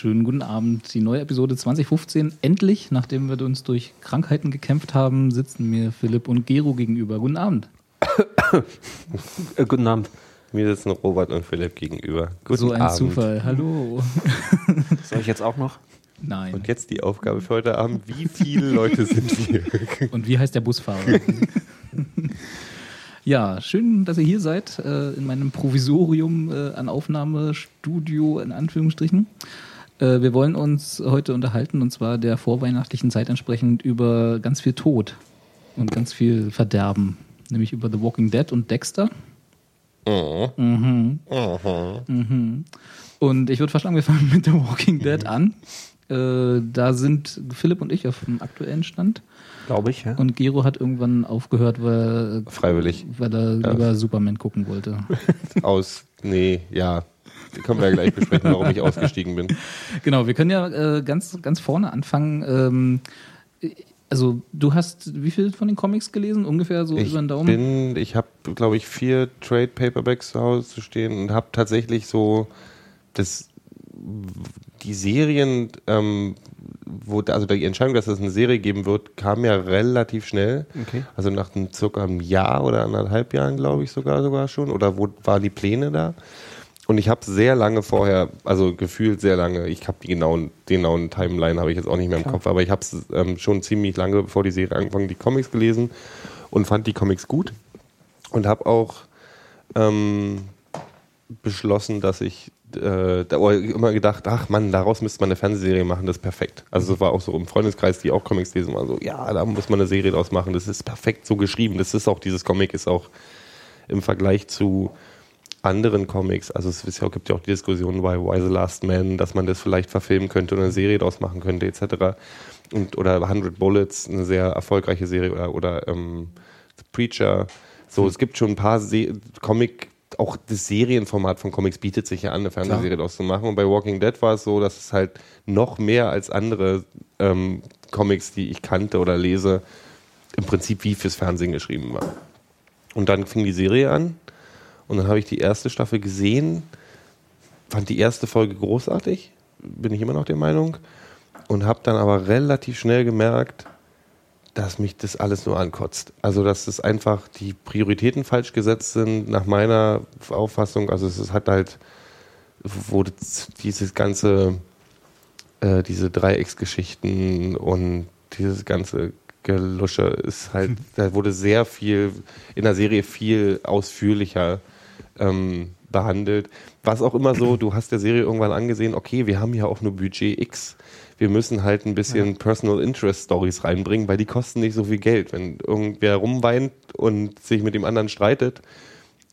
Schönen guten Abend. Die neue Episode 2015. Endlich, nachdem wir uns durch Krankheiten gekämpft haben, sitzen mir Philipp und Gero gegenüber. Guten Abend. Äh, guten Abend. Mir sitzen Robert und Philipp gegenüber. Guten so ein Abend. Zufall. Hallo. Soll ich jetzt auch noch? Nein. Und jetzt die Aufgabe für heute Abend. Wie viele Leute sind wir? Und wie heißt der Busfahrer? ja, schön, dass ihr hier seid, äh, in meinem Provisorium äh, an Aufnahmestudio, in Anführungsstrichen. Äh, wir wollen uns heute unterhalten, und zwar der vorweihnachtlichen Zeit entsprechend, über ganz viel Tod und ganz viel Verderben. Nämlich über The Walking Dead und Dexter. Mhm. Mhm. Und ich würde vorschlagen, wir fangen mit The Walking Dead an. Äh, da sind Philipp und ich auf dem aktuellen Stand. Glaube ich, ja. Und Gero hat irgendwann aufgehört, weil, Freiwillig. weil er Ja. lieber Superman gucken wollte. Aus. Nee, ja. Können wir ja gleich besprechen, warum ich ausgestiegen bin. genau, wir können ja äh, ganz, ganz vorne anfangen. Ähm, also du hast wie viel von den Comics gelesen? Ungefähr so Ich über den Daumen? bin, ich habe, glaube ich, vier Trade Paperbacks zu Hause zu stehen und habe tatsächlich so das, die Serien, ähm, wo, also die Entscheidung, dass es eine Serie geben wird, kam ja relativ schnell. Okay. Also nach einem, circa einem Jahr oder anderthalb Jahren, glaube ich, sogar sogar schon. Oder wo waren die Pläne da? Und ich habe sehr lange vorher, also gefühlt sehr lange, ich habe die genauen, genauen Timeline habe ich jetzt auch nicht mehr im Kopf, aber ich habe ähm, schon ziemlich lange, bevor die Serie angefangen, die Comics gelesen und fand die Comics gut und habe auch ähm, beschlossen, dass ich äh, da immer gedacht, ach Mann, daraus müsste man eine Fernsehserie machen, das ist perfekt. Also es war auch so im Freundeskreis, die auch Comics lesen, waren so, ja, da muss man eine Serie draus machen, das ist perfekt so geschrieben. Das ist auch, dieses Comic ist auch im Vergleich zu anderen Comics, also es ist ja, gibt ja auch die Diskussion bei Why the Last Man, dass man das vielleicht verfilmen könnte und eine Serie draus machen könnte, etc. Und, oder 100 Bullets, eine sehr erfolgreiche Serie, oder, oder ähm, The Preacher. So, es gibt schon ein paar Se Comic, auch das Serienformat von Comics bietet sich ja an, eine Fernsehserie daraus zu machen. Und bei Walking Dead war es so, dass es halt noch mehr als andere ähm, Comics, die ich kannte oder lese, im Prinzip wie fürs Fernsehen geschrieben war. Und dann fing die Serie an und dann habe ich die erste Staffel gesehen, fand die erste Folge großartig, bin ich immer noch der Meinung, und habe dann aber relativ schnell gemerkt, dass mich das alles nur ankotzt. Also, dass es einfach die Prioritäten falsch gesetzt sind, nach meiner Auffassung. Also, es hat halt, das- dieses ganze, äh, diese Dreiecksgeschichten und dieses ganze Gelusche ist halt, da wurde sehr viel, in der Serie viel ausführlicher ähm, behandelt. Was auch immer so, du hast der Serie irgendwann angesehen, okay, wir haben ja auch nur Budget X. Wir müssen halt ein bisschen Personal Interest Stories reinbringen, weil die kosten nicht so viel Geld. Wenn irgendwer rumweint und sich mit dem anderen streitet,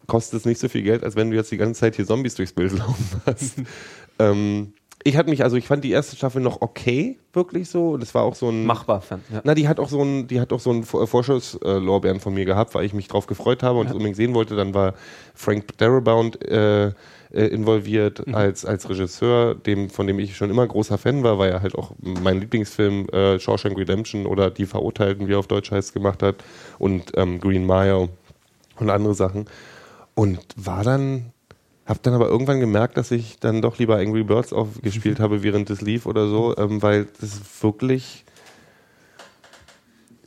kostet es nicht so viel Geld, als wenn du jetzt die ganze Zeit hier Zombies durchs Bild laufen hast. ähm, ich hatte mich, also ich fand die erste Staffel noch okay, wirklich so. Und es war auch so ein Machbar, Fan. Ja. na, die hat auch so ein, die hat auch so einen Vor- Vorschusslorbeeren von mir gehabt, weil ich mich drauf gefreut habe und es unbedingt sehen wollte. Dann war Frank Darabont äh, äh, involviert als, als Regisseur, dem, von dem ich schon immer großer Fan war, weil er halt auch mein Lieblingsfilm äh, Shawshank Redemption oder Die Verurteilten, wie er auf Deutsch heißt, gemacht hat und ähm, Green Mile und andere Sachen. Und war dann, hab dann aber irgendwann gemerkt, dass ich dann doch lieber Angry Birds aufgespielt habe, während es lief oder so, ähm, weil das wirklich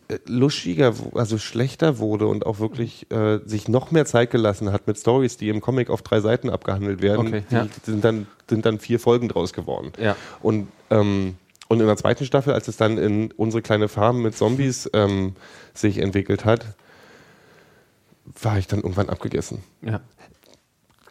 äh, luschiger, also schlechter wurde und auch wirklich äh, sich noch mehr Zeit gelassen hat mit Stories, die im Comic auf drei Seiten abgehandelt werden. Okay, die ja. sind, dann, sind dann vier Folgen draus geworden. Ja. Und, ähm, und in der zweiten Staffel, als es dann in unsere kleine Farm mit Zombies ähm, sich entwickelt hat, war ich dann irgendwann abgegessen. ja.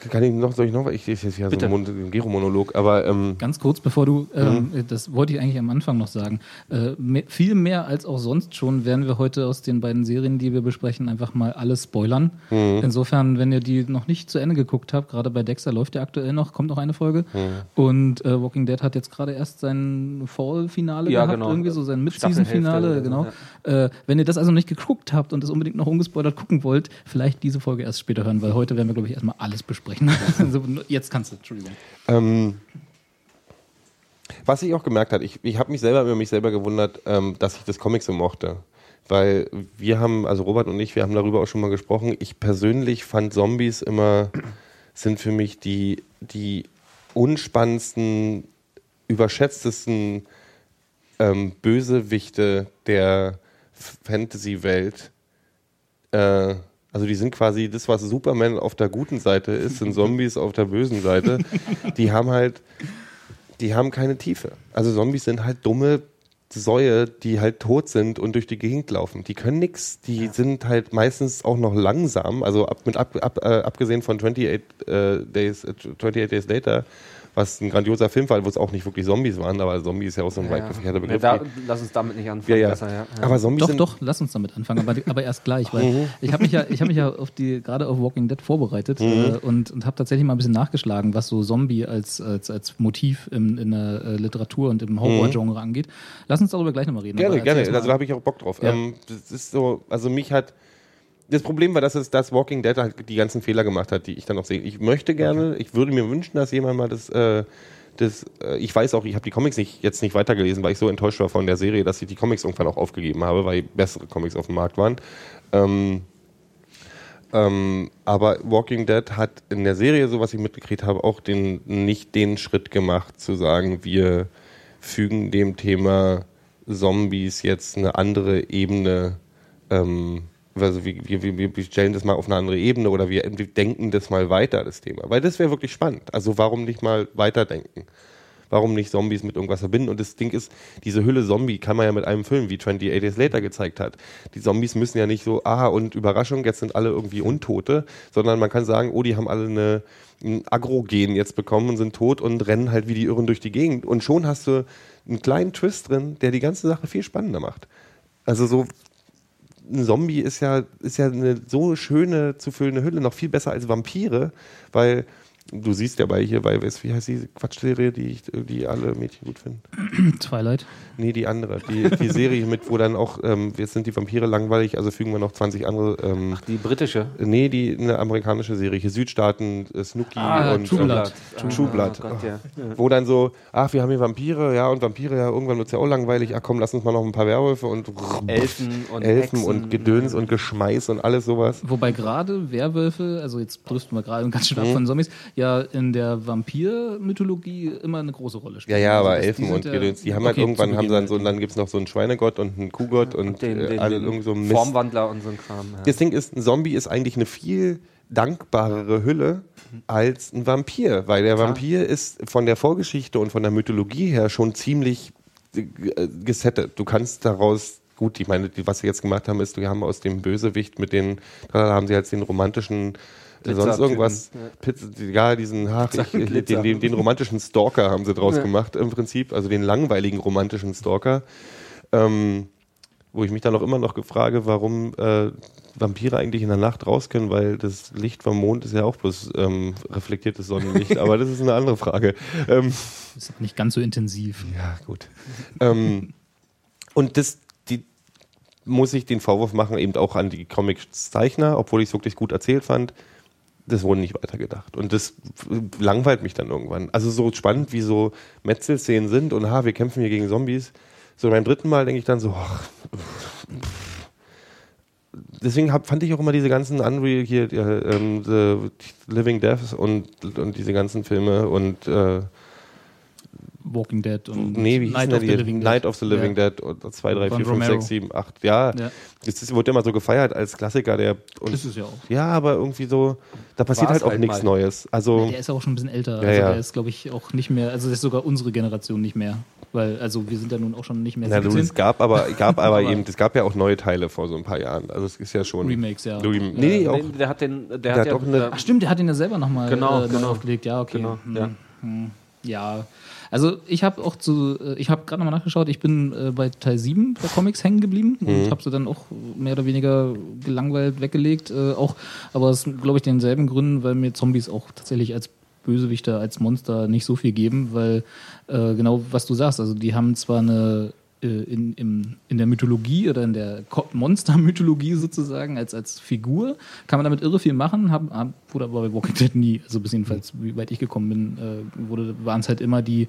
Kann ich noch, soll ich noch, ich das ist jetzt ja so ein, Mon- ein Gero-Monolog, aber ähm, Ganz kurz, bevor du, ähm, Mhm. das wollte ich eigentlich am Anfang noch sagen. Äh, me viel mehr als auch sonst schon werden wir heute aus den beiden Serien, die wir besprechen, einfach mal alles spoilern. Mhm. Insofern, wenn ihr die noch nicht zu Ende geguckt habt, gerade bei Dexter läuft ja aktuell noch, kommt noch eine Folge. Mhm. Und äh, Walking Dead hat jetzt gerade erst sein Fall-Finale Ja, gehabt, genau. irgendwie so sein Mid-Season-Finale, so, genau. Äh, wenn ihr das also noch nicht geguckt habt und das unbedingt noch ungespoilert gucken wollt, vielleicht diese Folge erst später hören, weil heute werden wir, glaube ich, erstmal alles besprechen. Also, jetzt kannst du, Entschuldigung. Ähm, was ich auch gemerkt habe, ich, ich habe mich selber über mich selber gewundert, ähm, dass ich das Comic so mochte. Weil wir haben, also Robert und ich, wir haben darüber auch schon mal gesprochen. Ich persönlich fand Zombies immer, sind für mich die, die unspannendsten, überschätztesten ähm, Bösewichte der Fantasy-Welt. Äh, also die sind quasi das, was Superman auf der guten Seite ist, sind Zombies auf der bösen Seite. Die haben halt, die haben keine Tiefe. Also Zombies sind halt dumme Säue, die halt tot sind und durch die Gegend laufen. Die können nix. Die sind halt meistens auch noch langsam. Also ab, mit ab, ab, äh, abgesehen von 28 äh, Days, äh, 28 Days Later, was ein grandioser Film war, wo es auch nicht wirklich Zombies waren, aber Zombie ist ja auch so ein weit gefächerter Begriff. Ja, da, lass uns damit nicht ja, anfangen. ja. Besser, ja. Ja. Aber Zombies Doch, sind doch, lass uns damit anfangen, aber, aber erst gleich, weil Mhm. ich habe mich ja, ich habe mich ja auf die, gerade auf Walking Dead vorbereitet äh, und, und habe tatsächlich mal ein bisschen nachgeschlagen, was so Zombie als, als, als Motiv im, in der äh, Literatur und im Horrorgenre angeht. Lass uns darüber gleich nochmal reden. Mhm. Gerne, gerne. Also da habe ich auch Bock drauf. Ja. Ähm, das ist so, also mich hat. Das Problem war, dass es das Walking Dead halt die ganzen Fehler gemacht hat, die ich dann auch sehe. Ich möchte gerne, ich würde mir wünschen, dass jemand mal das, äh, das äh, ich weiß auch, ich habe die Comics nicht, jetzt nicht weitergelesen, weil ich so enttäuscht war von der Serie, dass ich die Comics irgendwann auch aufgegeben habe, weil bessere Comics auf dem Markt waren. Ähm, ähm, aber Walking Dead hat in der Serie, so was ich mitgekriegt habe, auch den, nicht den Schritt gemacht, zu sagen, wir fügen dem Thema Zombies jetzt eine andere Ebene, ähm, also wir, wir, wir, stellen das mal auf eine andere Ebene oder wir, wir denken das mal weiter, das Thema. Weil das wäre wirklich spannend. Also warum nicht mal weiterdenken? Warum nicht Zombies mit irgendwas verbinden? Und das Ding ist, diese Hülle Zombie kann man ja mit einem Film wie 28 Days Later gezeigt hat. Die Zombies müssen ja nicht so, ah, und Überraschung, jetzt sind alle irgendwie Untote, sondern man kann sagen, oh, die haben alle eine, ein Agrogen jetzt bekommen und sind tot und rennen halt wie die Irren durch die Gegend. Und schon hast du einen kleinen Twist drin, der die ganze Sache viel spannender macht. Also so, ein Zombie ist ja, ist ja eine so schöne zu füllende Hülle, noch viel besser als Vampire, weil du siehst ja bei hier bei, wie heißt die Quatschserie, die, ich, die alle Mädchen gut finden? Twilight. Nee, die andere. Die, die Serie mit, wo dann auch, ähm, jetzt sind die Vampire langweilig, also fügen wir noch 20 andere. Ähm, Die britische. nee, die eine amerikanische Serie, hier Südstaaten, äh, Snooki Ah, und True ähm, Blood. True Blood. Oh Gott, ja. Wo dann so, ach, wir haben hier Vampire, ja, und Vampire, ja, irgendwann wird es ja auch langweilig. Ach komm, lass uns mal noch ein paar Werwölfe und Elfen und Elfen Hexen. und Gedöns und Geschmeiß und alles sowas. Wobei gerade Werwölfe, also jetzt driften wir gerade ganz schön ab Mhm. von Zombies, ja in der Vampir-Mythologie immer eine große Rolle Ja, spielen. ja, aber Also das- Elfen sind und ja- Gedöns, die haben halt okay, irgendwann, haben dann so, zugegeben. dann gibt es noch so einen Schweinegott und einen Kuhgott und, den, äh, den, alle den irgendwie so Mist. Formwandler und so ein Kram. Ja. Das Ding ist, ein Zombie ist eigentlich eine viel dankbarere Hülle als ein Vampir, weil der Vampir ist von der Vorgeschichte und von der Mythologie her schon ziemlich äh, gesettet. Du kannst daraus, gut, ich meine, die, was sie jetzt gemacht haben, ist, wir haben aus dem Bösewicht mit den, da haben sie jetzt den romantischen äh, sonst irgendwas, ja. Pizza, egal, diesen, ich, den, Glitzer. den, den romantischen Stalker haben sie draus Ja. gemacht im Prinzip, also den langweiligen romantischen Stalker. Ähm, wo ich mich dann auch immer noch frage, warum äh, Vampire eigentlich in der Nacht raus können, weil das Licht vom Mond ist ja auch bloß ähm, reflektiertes Sonnenlicht, aber das ist eine andere Frage. Ähm, ist nicht ganz so intensiv. ja, gut. ähm, und das, die, muss ich den Vorwurf machen, eben auch an die Comic-Zeichner, obwohl ich es wirklich gut erzählt fand. Das wurde nicht weitergedacht. Und das langweilt mich dann irgendwann. Also so spannend, wie so Metzelszenen sind und ha, wir kämpfen hier gegen Zombies. So beim dritten Mal denke ich dann so, ach, deswegen hab, fand ich auch immer diese ganzen Unreal hier, äh, ähm, The Living Deaths und, und diese ganzen Filme und äh, Walking Dead und Nee, wie hieß Night denn of the? Living Dead. Night of the Living Ja. Dead und 2, 3, Von 4, 5, Romero. 6, 7, 8. Ja, Ja. das ist, wurde immer so gefeiert als Klassiker. Der, und, Ist es ja auch. ja, aber irgendwie so, da passiert halt auch halt nichts mal. Neues. Also, Der ist ja auch schon ein bisschen älter. Ja, also ja. der ist, glaube ich, auch nicht mehr, also das ist sogar unsere Generation nicht mehr. Weil, also wir sind ja nun auch schon nicht mehr Na, du, 17. es gab aber, gab aber, Aber- eben, es gab ja auch neue Teile vor so ein paar Jahren. Also es ist ja schon. Remakes, ja. Rem nee, nee, auch. Nee, der hat den, der, Der hat hat ja, auch eine- Ach stimmt, der hat ihn ja selber nochmal Genau, äh, genau. aufgelegt. Ja, okay. Genau, Hm, ja. hm. Ja, also ich habe auch zu, äh, ich habe gerade nochmal nachgeschaut, ich bin äh, bei Teil 7 der Comics hängen geblieben und habe sie dann auch mehr oder weniger gelangweilt weggelegt. Äh, auch, aber aus, glaube ich, denselben Gründen, weil mir Zombies auch tatsächlich als Bösewichter, als Monster nicht so viel geben, weil äh, genau was du sagst, also die haben zwar eine äh, in, im, in der Mythologie oder in der Monster-Mythologie sozusagen als, als Figur kann man damit irre viel machen, hab, hab, wurde aber bei Walking Dead nie, also bis jedenfalls, wie weit ich gekommen bin, äh, wurde, waren es halt immer die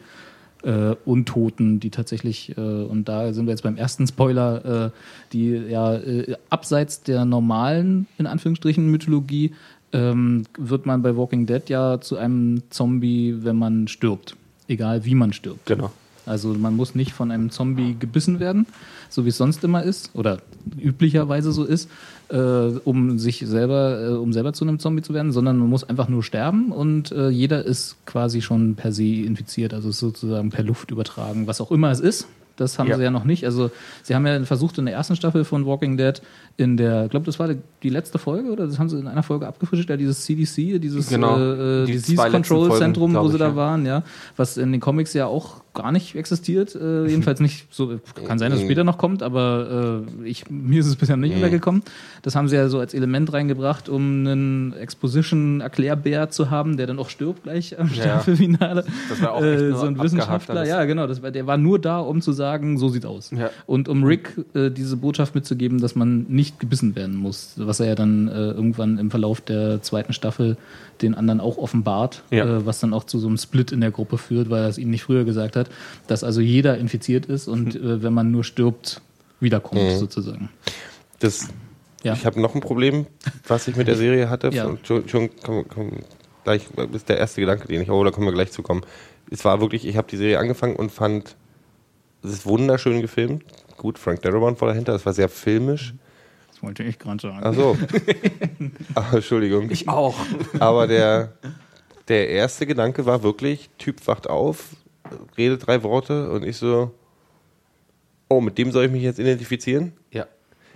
äh, Untoten, die tatsächlich, äh, und da sind wir jetzt beim ersten Spoiler, äh, die ja äh, abseits der normalen, in Anführungsstrichen, Mythologie, ähm, wird man bei Walking Dead ja zu einem Zombie, wenn man stirbt. Egal wie man stirbt. Genau. Also man muss nicht von einem Zombie gebissen werden, so wie es sonst immer ist oder üblicherweise so ist, äh, um sich selber, äh, um selber zu einem Zombie zu werden, sondern man muss einfach nur sterben und äh, jeder ist quasi schon per se infiziert, also sozusagen per Luft übertragen, was auch immer es ist. Das haben Ja. sie ja noch nicht. Also sie haben ja versucht in der ersten Staffel von Walking Dead, in der, ich glaube, das war die- letzte Folge oder das haben sie in einer Folge abgefrischt, ja, dieses CDC, dieses Genau. äh, äh, Die Disease Control Folgen, Zentrum, wo glaub sie ich, da ja. waren, ja, was in den Comics ja auch gar nicht existiert, äh, jedenfalls nicht so, kann sein, dass es später noch kommt, aber äh, ich, mir ist es bisher nicht untergekommen. Das haben sie ja so als Element reingebracht, um einen Exposition-Erklärbär zu haben, der dann auch stirbt gleich am Ja. Staffelfinale. Das war auch äh, so ein Wissenschaftler, ja genau, das war, der war nur da, um zu sagen, so sieht's aus. Ja. Und um Rick äh, diese Botschaft mitzugeben, dass man nicht gebissen werden muss, was er ja dann äh, irgendwann im Verlauf der zweiten Staffel den anderen auch offenbart, Ja. äh, was dann auch zu so einem Split in der Gruppe führt, weil er es ihnen nicht früher gesagt hat, dass also jeder infiziert ist und äh, wenn man nur stirbt, wiederkommt sozusagen. Das, Ja. Ich habe noch ein Problem, was ich mit der Serie hatte. Ja. Schon komm, komm, gleich ist der erste Gedanke, den ich habe, da kommen wir gleich zu kommen. Es war wirklich, ich habe die Serie angefangen und fand, es ist wunderschön gefilmt. Gut, Frank Darabont war dahinter, es war sehr filmisch. Das wollte ich gerade sagen. Ach so. Ah, Entschuldigung. Ich auch. Aber der, der erste Gedanke war wirklich, Typ wacht auf, redet drei Worte und ich so, oh, mit dem soll ich mich jetzt identifizieren? Ja.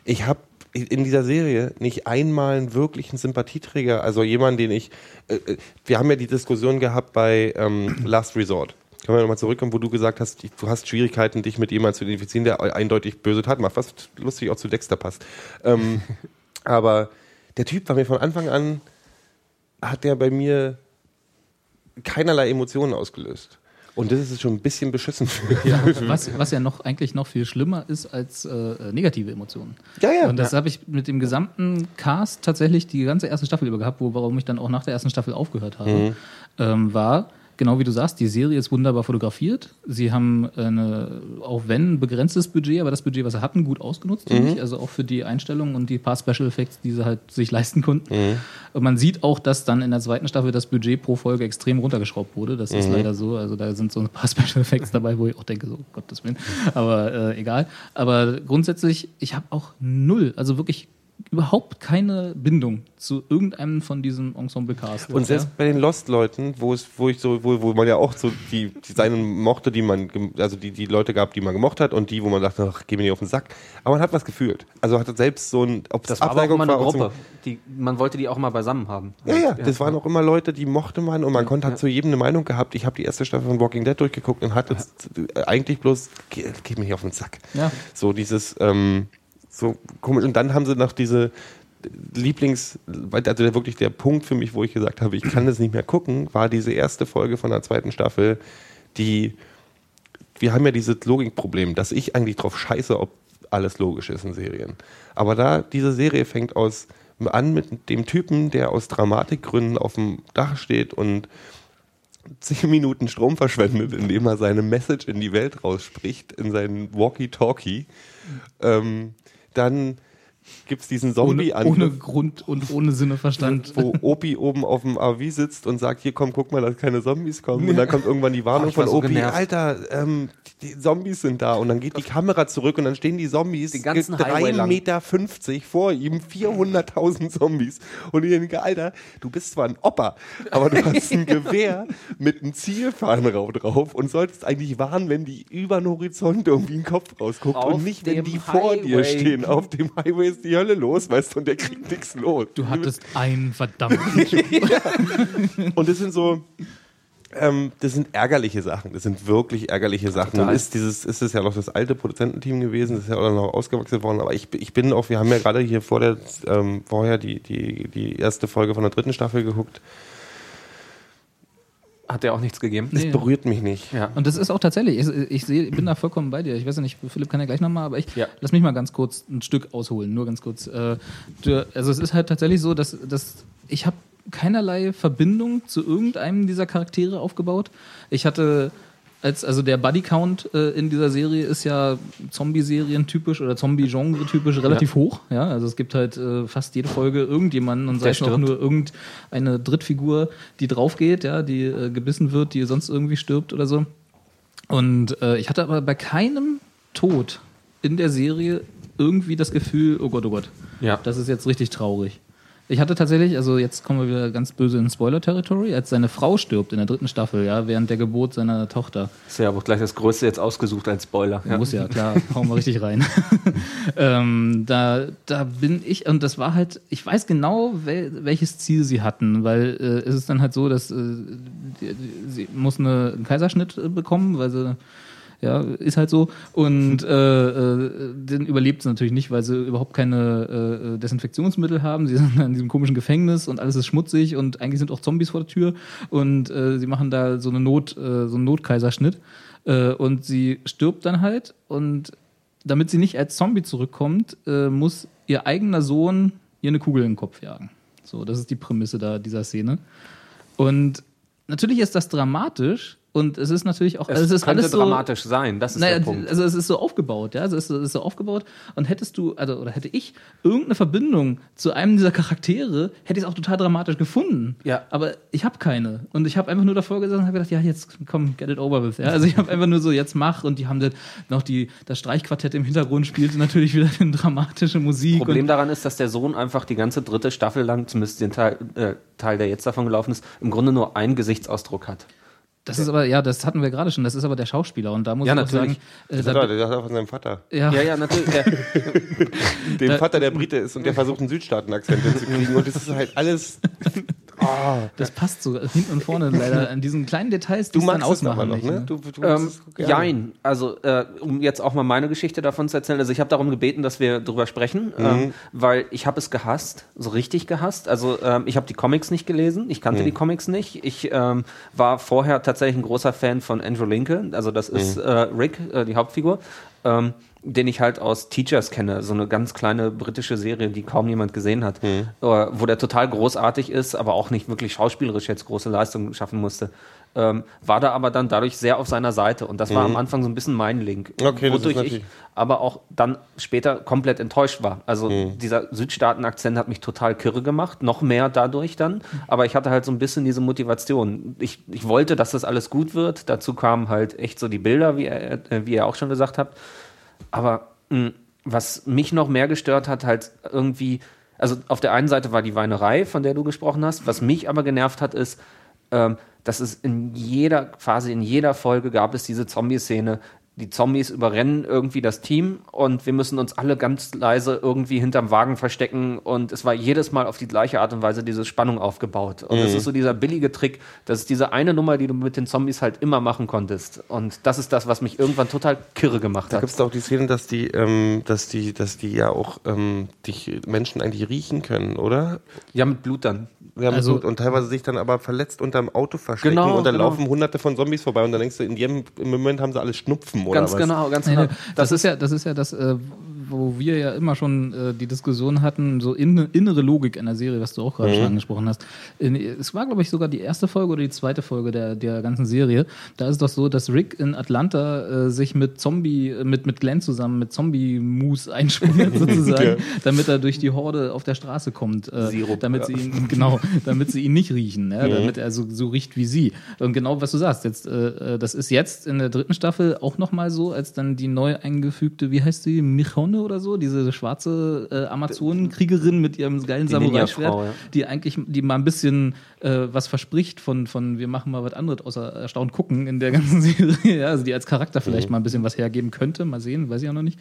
Ich habe in dieser Serie nicht einmal einen wirklichen Sympathieträger, also jemanden, den ich, äh, äh, wir haben ja die Diskussion gehabt bei ähm, Last Resort. Können wir nochmal zurückkommen, wo du gesagt hast, du hast Schwierigkeiten, dich mit jemandem zu identifizieren, der eindeutig böse Tat macht, was lustig auch zu Dexter passt. Ähm, aber der Typ war mir von Anfang an, hat der bei mir keinerlei Emotionen ausgelöst. Und das ist schon ein bisschen beschissen. Was, was ja noch eigentlich noch viel schlimmer ist als äh, negative Emotionen. Ja, ja. Und das habe ich mit dem gesamten Cast tatsächlich die ganze erste Staffel über gehabt, wo, warum ich dann auch nach der ersten Staffel aufgehört habe, Mhm. ähm, war, genau wie du sagst, die Serie ist wunderbar fotografiert. Sie haben eine, auch wenn ein begrenztes Budget, aber das Budget, was sie hatten, gut ausgenutzt, Mhm. ich. Also auch für die Einstellungen und die paar Special Effects, die sie halt sich leisten konnten. Mhm. Und man sieht auch, dass dann in der zweiten Staffel das Budget pro Folge extrem runtergeschraubt wurde. Das Mhm. ist leider so. Also da sind so ein paar Special Effects dabei, wo ich auch denke, so Gottes Willen. Aber äh, egal. Aber grundsätzlich, ich habe auch null, also wirklich überhaupt keine Bindung zu irgendeinem von diesem Ensemble-Cast. Und selbst bei den Lost-Leuten, wo es, wo ich so, wo, wo man ja auch so die, die seinen mochte, die man, also die, die Leute gab, die man gemocht hat und die, wo man dachte, ach, geh mir nicht auf den Sack. Aber man hat was gefühlt. Also hatte selbst so ein, ob Das war auch immer eine war, Gruppe. Die, man wollte die auch mal beisammen haben. Ja, ja, das waren auch immer Leute, die mochte man und man konnte hat ja. zu jedem eine Meinung gehabt. Ich habe die erste Staffel von Walking Dead durchgeguckt und hatte äh, eigentlich bloß, geh, geh mir nicht auf den Sack. Ja. So dieses, ähm, so komisch. Und dann haben sie noch diese Lieblings, also wirklich der Punkt für mich, wo ich gesagt habe, ich kann das nicht mehr gucken, war diese erste Folge von der zweiten Staffel, die, wir haben ja dieses Logikproblem, dass ich eigentlich drauf scheiße, ob alles logisch ist in Serien. Aber da, diese Serie fängt aus, an mit dem Typen, der aus Dramatikgründen auf dem Dach steht und zehn Minuten Strom verschwendet, indem er seine Message in die Welt rausspricht, in seinen Walkie-Talkie. Ähm, dann gibt's diesen Zombie ohne, ohne Grund und ohne Sinneverstand. wo Opi oben auf dem AV sitzt und sagt, hier komm, guck mal, dass keine Zombies kommen. Und dann kommt irgendwann die Warnung Oh, war von so Opi, genervt. Alter, ähm, die Zombies sind da und dann geht die Kamera zurück und dann stehen die Zombies Den ganzen 3,50 Highway lang. Meter vor ihm, 400.000 Zombies. Und ich denke, Alter, du bist zwar ein Opa, aber du hast ein Gewehr mit einem Zielfernraum drauf und solltest eigentlich warnen, wenn die über den Horizont irgendwie einen Kopf rausguckt Auf und nicht, wenn die vor dir Highway. stehen. Auf dem Highway ist die Hölle los, weißt du, und der kriegt nichts los. Du hattest einen verdammten Und das sind so, ähm, das sind ärgerliche Sachen. Das sind wirklich ärgerliche Sachen. Total. Ist dieses, ist es ja noch das alte Produzententeam gewesen, das ist ja auch noch ausgewachsen worden. Aber ich, ich bin auch, wir haben ja gerade hier vor der, ähm, vorher die, die, die erste Folge von der dritten Staffel geguckt. Hat der auch nichts gegeben? Das Nee. berührt mich nicht. Ja. Und das ist auch tatsächlich, ich, ich, ich bin da vollkommen bei dir. Ich weiß ja nicht, Philipp kann ja gleich nochmal, aber ich Ja. lass mich mal ganz kurz ein Stück ausholen, nur ganz kurz. Äh, also es ist halt tatsächlich so, dass, dass ich habe keinerlei Verbindung zu irgendeinem dieser Charaktere aufgebaut. Ich hatte als, also der Bodycount äh, in dieser Serie ist ja Zombie-Serien typisch oder Zombie-Genre typisch relativ hoch. Ja, also es gibt halt äh, fast jede Folge irgendjemanden und sei es auch stirbt. nur irgendeine Drittfigur, die draufgeht, ja, die äh, gebissen wird, die sonst irgendwie stirbt oder so. Und äh, ich hatte aber bei keinem Tod in der Serie irgendwie das Gefühl, oh Gott, oh Gott, Ja. das ist jetzt richtig traurig. Ich hatte tatsächlich, also jetzt kommen wir wieder ganz böse in Spoiler-Territory, als seine Frau stirbt in der dritten Staffel, ja, während der Geburt seiner Tochter. Ist ja aber gleich das Größte jetzt ausgesucht als Spoiler. Ja. Muss ja, klar, hauen wir richtig rein. ähm, da, da bin ich, und das war halt, ich weiß genau, wel, welches Ziel sie hatten, weil äh, es ist dann halt so, dass äh, die, die, sie muss eine, einen Kaiserschnitt äh, bekommen, weil sie ja, ist halt so. Und äh, äh, den überlebt sie natürlich nicht, weil sie überhaupt keine äh, Desinfektionsmittel haben. Sie sind in diesem komischen Gefängnis und alles ist schmutzig und eigentlich sind auch Zombies vor der Tür. Und äh, sie machen da so eine Not, äh, so einen Notkaiserschnitt. Äh, und sie stirbt dann halt. Und damit sie nicht als Zombie zurückkommt, äh, muss ihr eigener Sohn ihr eine Kugel in den Kopf jagen. So, das ist die Prämisse da dieser Szene. Und natürlich ist das dramatisch und es ist natürlich auch, Es, also es ist alles so, dramatisch sein, das ist naja, der Punkt. also es ist so aufgebaut, ja, also es ist, so aufgebaut und hättest du, also oder hätte ich irgendeine Verbindung zu einem dieser Charaktere, hätte ich es auch total dramatisch gefunden. Ja. Aber ich habe keine und ich habe einfach nur davor gesessen und habe gedacht, ja jetzt komm, get it over with, ja. Also ich habe einfach nur so jetzt mach und die haben dann noch die das Streichquartett im Hintergrund spielte natürlich wieder eine dramatische Musik Problem daran ist, dass der Sohn einfach die ganze dritte Staffel lang, zumindest den Teil, äh, Teil, der jetzt davon gelaufen ist, im Grunde nur einen Gesichtsausdruck hat. Das ist aber ja, das hatten wir gerade schon, das ist aber der Schauspieler und da muss Ja, ich auch sagen, natürlich. äh, Das da, hat er, das er von seinem Vater. ja, Ja, ja, natürlich. Ja. Dem Da- Vater, der Brite ist und der versucht, einen Südstaaten-Akzent hinzukriegen. Und das ist halt alles. Oh, das passt so hinten und vorne leider an diesen kleinen Details, die du es dann magst es aber ausmachen. noch, nicht, ne? ne? Du, du Ähm, jein. Also, äh, um jetzt auch mal meine Geschichte davon zu erzählen. Also, ich habe darum gebeten, dass wir drüber sprechen, ähm, weil ich habe es gehasst, so richtig gehasst. Also, ähm, ich habe die Comics nicht gelesen, ich kannte die Comics nicht. Ich ähm, war vorher tatsächlich ein großer Fan von Andrew Lincoln, also das ist äh, Rick, äh, die Hauptfigur. Den ich halt aus Teachers kenne, so eine ganz kleine britische Serie, die kaum jemand gesehen hat, äh, wo der total großartig ist, aber auch nicht wirklich schauspielerisch jetzt große Leistungen schaffen musste. Ähm, war da aber dann dadurch sehr auf seiner Seite und das war am Anfang so ein bisschen mein Link, Okay, wodurch ich aber auch dann später komplett enttäuscht war. Also Mhm. dieser Südstaaten-Akzent hat mich total kirre gemacht, noch mehr dadurch dann, aber ich hatte halt so ein bisschen diese Motivation. Ich, ich wollte, dass das alles gut wird, dazu kamen halt echt so die Bilder, wie, er, äh, wie ihr auch schon gesagt habt, aber mh, was mich noch mehr gestört hat, halt irgendwie, also auf der einen Seite war die Weinerei, von der du gesprochen hast. Was mich aber genervt hat, ist, ähm, dass es in jeder, quasi in jeder Folge gab es diese Zombie-Szene. Die Zombies überrennen irgendwie das Team und wir müssen uns alle ganz leise irgendwie hinterm Wagen verstecken und es war jedes Mal auf die gleiche Art und Weise diese Spannung aufgebaut. Und es ist so dieser billige Trick, das ist diese eine Nummer, die du mit den Zombies halt immer machen konntest. Und das ist das, was mich irgendwann total kirre gemacht Da hat. gibt es auch die Szene, dass die, ähm, dass die, dass die ja auch ähm, die Menschen eigentlich riechen können, oder? Ja, mit Blut dann. Wir haben Also- Blut und teilweise sich dann aber verletzt unterm Auto verstecken Genau, und dann genau. laufen hunderte von Zombies vorbei und dann denkst du, in jedem im Moment haben sie alle Schnupfen oder Ganz was? genau, ganz genau. nee, das, ist ja, das ist ja das, äh, wo wir ja immer schon äh, die Diskussion hatten, so in, innere Logik einer Serie, was du auch gerade schon angesprochen hast. In, es war, glaube ich, sogar die erste Folge oder die zweite Folge der, der ganzen Serie. Da ist doch so, dass Rick in Atlanta äh, sich mit Zombie, äh, mit, mit Glenn zusammen mit Zombie-Moose einschmiert sozusagen, Ja. damit er durch die Horde auf der Straße kommt. Äh, Sirup, damit ja. sie ihn, genau, damit sie ihn nicht riechen, ja, damit er so, so riecht wie sie. Und genau, was du sagst, jetzt, äh, äh, das ist jetzt in der dritten Staffel auch nochmal so, als dann die neu eingefügte, wie heißt sie, Michonne oder so, diese schwarze äh, Amazonenkriegerin mit ihrem geilen Samurai-Schwert, ja. die eigentlich, die mal ein bisschen äh, was verspricht von, von wir machen mal was anderes außer erstaunt gucken in der ganzen Serie, ja, also die als Charakter vielleicht mal ein bisschen was hergeben könnte, mal sehen, weiß ich auch noch nicht.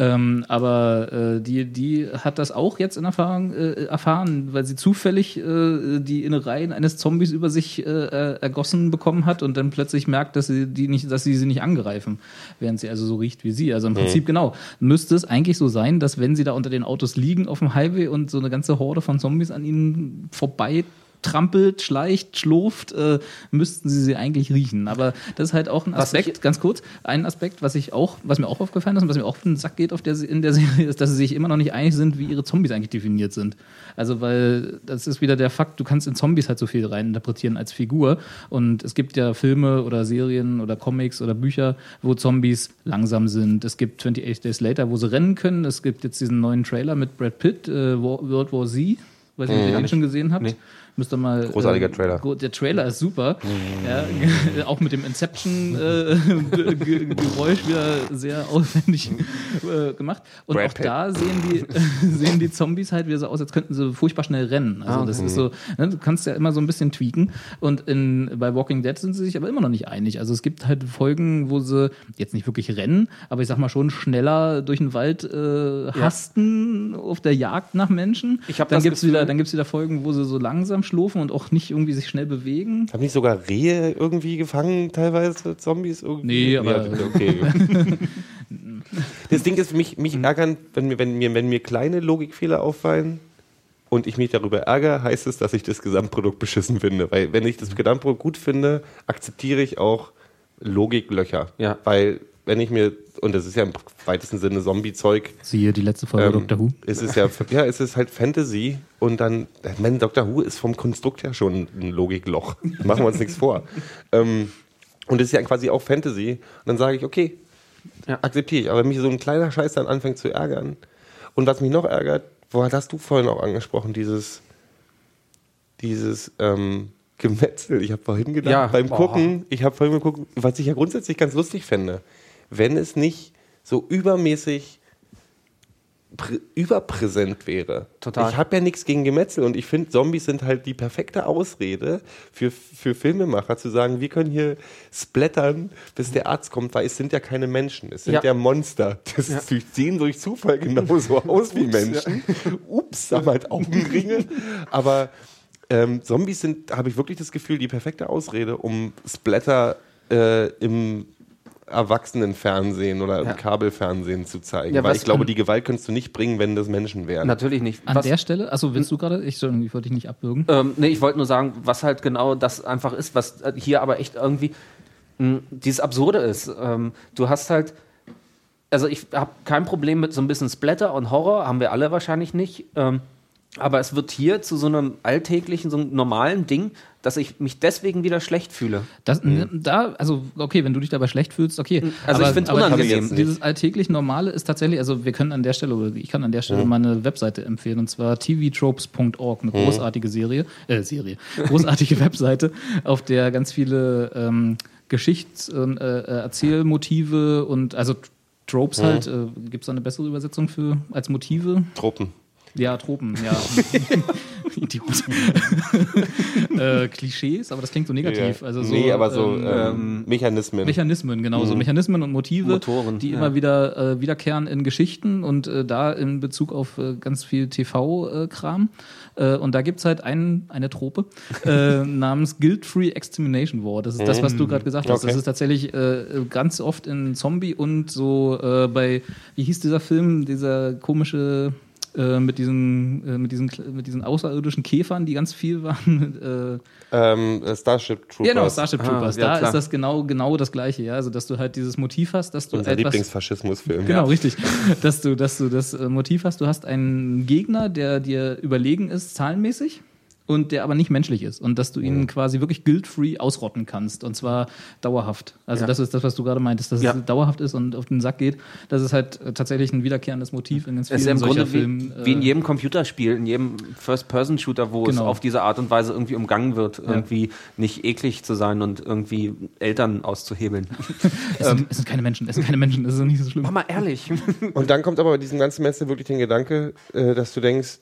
Ähm, aber äh, die, die hat das auch jetzt in Erfahrung äh, erfahren, weil sie zufällig äh, die Innereien eines Zombies über sich äh, äh, ergossen bekommen hat und dann plötzlich merkt, dass sie die nicht, dass sie sie nicht angreifen, während sie also so riecht wie sie. Also im Prinzip genau müsste es eigentlich so sein, dass wenn sie da unter den Autos liegen auf dem Highway und so eine ganze Horde von Zombies an ihnen vorbei trampelt, schleicht, schlurft, äh, müssten sie sie eigentlich riechen. Aber das ist halt auch ein Aspekt, ich- ganz kurz, ein Aspekt, was ich auch, was mir auch aufgefallen ist und was mir auch auf den Sack geht auf der, in der Serie, ist, dass sie sich immer noch nicht einig sind, wie ihre Zombies eigentlich definiert sind. Also, weil das ist wieder der Fakt, du kannst in Zombies halt so viel reininterpretieren als Figur. Und es gibt ja Filme oder Serien oder Comics oder Bücher, wo Zombies langsam sind. Es gibt 28 Days Later, wo sie rennen können. Es gibt jetzt diesen neuen Trailer mit Brad Pitt, äh, World War Z. Weiß nicht, ob ihr den schon gesehen habt. Nee. Müsst ihr mal. Großartiger äh, Trailer. Der Trailer ist super. Ja, auch mit dem Inception-Geräusch wieder sehr aufwendig äh, gemacht. Und Brad auch Pitt. da sehen die, sehen die Zombies halt wieder so aus, als könnten sie furchtbar schnell rennen. Also Ah, das okay. ist so, ne, du kannst ja immer so ein bisschen tweaken. Und in, bei Walking Dead sind sie sich aber immer noch nicht einig. Also es gibt halt Folgen, wo sie jetzt nicht wirklich rennen, aber ich sag mal schon schneller durch den Wald äh, hasten auf der Jagd nach Menschen. Ich dann gibt's Gefühl- wieder, dann gibt's wieder Folgen, wo sie so langsam schlurfen und auch nicht irgendwie sich schnell bewegen. Haben nicht sogar Rehe irgendwie gefangen, teilweise Zombies? Irgendwie? Nee, aber- Ja, okay. das Ding ist mich, mich ärgern, wenn mir, wenn, mir, wenn mir kleine Logikfehler auffallen und ich mich darüber ärgere, heißt es, dass ich das Gesamtprodukt beschissen finde. Weil wenn ich das Gesamtprodukt gut finde, akzeptiere ich auch Logiklöcher. Ja. Weil wenn ich mir, und das ist ja im weitesten Sinne Zombie-Zeug, Siehe die letzte Folge ähm, Doctor Who. Es ist ja, ja, es ist halt Fantasy und dann, ich meine, Doctor Who ist vom Konstrukt her schon ein Logikloch. Machen wir uns nichts vor. Ähm, und es ist ja quasi auch Fantasy. Und dann sage ich, okay, Ja. akzeptiere ich. Aber wenn mich so ein kleiner Scheiß dann anfängt zu ärgern. Und was mich noch ärgert, wo hast du vorhin auch angesprochen, dieses, dieses ähm, Gemetzel. Ich habe vorhin gedacht, Ja, beim boah. Gucken, ich habe vorhin geguckt, was ich ja grundsätzlich ganz lustig fände, wenn es nicht so übermäßig prä überpräsent wäre. Total. Ich habe ja nichts gegen Gemetzel und ich finde, Zombies sind halt die perfekte Ausrede für, für Filmemacher zu sagen, wir können hier splattern, bis der Arzt kommt, weil es sind ja keine Menschen, es sind ja, Ja. Monster. Das ist, die sehen durch Zufall genauso aus wie Menschen. Ups, haben halt Augenringe. Aber ähm, Zombies sind, habe ich wirklich das Gefühl, die perfekte Ausrede, um Splatter äh, im Erwachsenenfernsehen oder Ja. im Kabelfernsehen zu zeigen. Ja, Weil ich glaube, die Gewalt könntest du nicht bringen, wenn das Menschen wären. Natürlich nicht. An Was- der Stelle, achso, willst du gerade? Ich, ich wollte dich nicht abwürgen. Ähm, nee, ich wollte nur sagen, was halt genau das einfach ist, was äh, hier aber echt irgendwie mh, dieses Absurde ist. Ähm, du hast halt, also ich habe kein Problem mit so ein bisschen Splatter und Horror, haben wir alle wahrscheinlich nicht. Ähm, aber es wird hier zu so einem alltäglichen, so einem normalen Ding, dass ich mich deswegen wieder schlecht fühle. Das, Da, also, okay, wenn du dich dabei schlecht fühlst, okay. Also ich find's aber unangenehm. Dieses, alltäglich Normale ist tatsächlich, also wir können an der Stelle, oder ich kann an der Stelle mal eine Webseite empfehlen, und zwar tvtropes.org, eine großartige Serie, äh, Serie, großartige Webseite, auf der ganz viele ähm, Geschichts- und äh, äh, Erzählmotive und, also Tropes halt, äh, gibt es da eine bessere Übersetzung für als Motive? Truppen. Ja, Tropen, ja. Idiot. äh, Klischees, aber das klingt so negativ. Also so, nee, aber so ähm, ähm, Mechanismen. Mechanismen, genau, so Mechanismen und Motive, Motoren, die ja. immer wieder äh, wiederkehren in Geschichten und äh, da in Bezug auf äh, ganz viel TV-Kram. Äh, und da gibt's halt ein, eine Trope äh, namens Guilt-Free Extermination War. Das ist das, was du gerade gesagt hast. Okay. Das ist tatsächlich äh, ganz oft in Zombie und so äh, bei, wie hieß dieser Film, dieser komische äh, mit, diesen, äh, mit, diesen, mit diesen außerirdischen Käfern, die ganz viel waren. Äh, Ähm, äh, Starship Troopers. genau, Starship Ah, Troopers. ja, da klar. ist das genau, genau das Gleiche, ja. Also dass du halt dieses Motiv hast, dass du Unser etwas, Lieblingsfaschismusfilm. Genau, richtig. Dass du, dass du das äh, Motiv hast, du hast einen Gegner, der dir überlegen ist, zahlenmäßig. Und der aber nicht menschlich ist. Und dass du ihn quasi wirklich guilt-free ausrotten kannst. Und zwar dauerhaft. Also Ja. das ist das, was du gerade meintest, dass Ja. es dauerhaft ist und auf den Sack geht. Das ist halt äh, tatsächlich ein wiederkehrendes Motiv in ganz Es ist ja vielen im solcher Grunde wie, Filmen. wie in äh, jedem Computerspiel, in jedem First-Person-Shooter, wo es Genau. auf diese Art und Weise irgendwie umgangen wird, irgendwie nicht eklig zu sein und irgendwie Eltern auszuhebeln. es, sind, es sind keine Menschen, es sind keine Menschen, das ist nicht so schlimm. Mach mal ehrlich. Und dann kommt aber bei diesem ganzen Messer wirklich den Gedanke, äh, dass du denkst,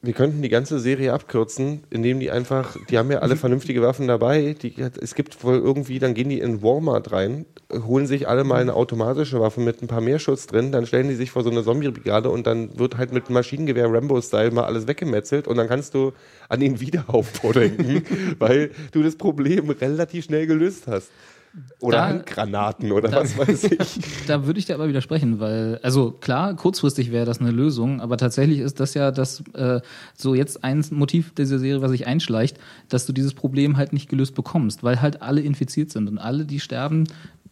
wir könnten die ganze Serie abkürzen, indem die einfach, die haben ja alle vernünftige Waffen dabei. Die, es gibt wohl irgendwie, dann gehen die in Walmart rein, holen sich alle mal eine automatische Waffe mit ein paar mehr Schutz drin, dann stellen die sich vor so eine Zombie-Brigade und dann wird halt mit Maschinengewehr Rambo-Style mal alles weggemetzelt und dann kannst du an den Wiederaufbau denken, weil du das Problem relativ schnell gelöst hast. Oder Da- Handgranaten oder da- was weiß ich. Da würde ich dir aber widersprechen, weil, also klar, kurzfristig wäre das eine Lösung, aber tatsächlich ist das ja das, äh, so jetzt ein Motiv dieser Serie, was sich einschleicht, dass du dieses Problem halt nicht gelöst bekommst, weil halt alle infiziert sind und alle, die sterben,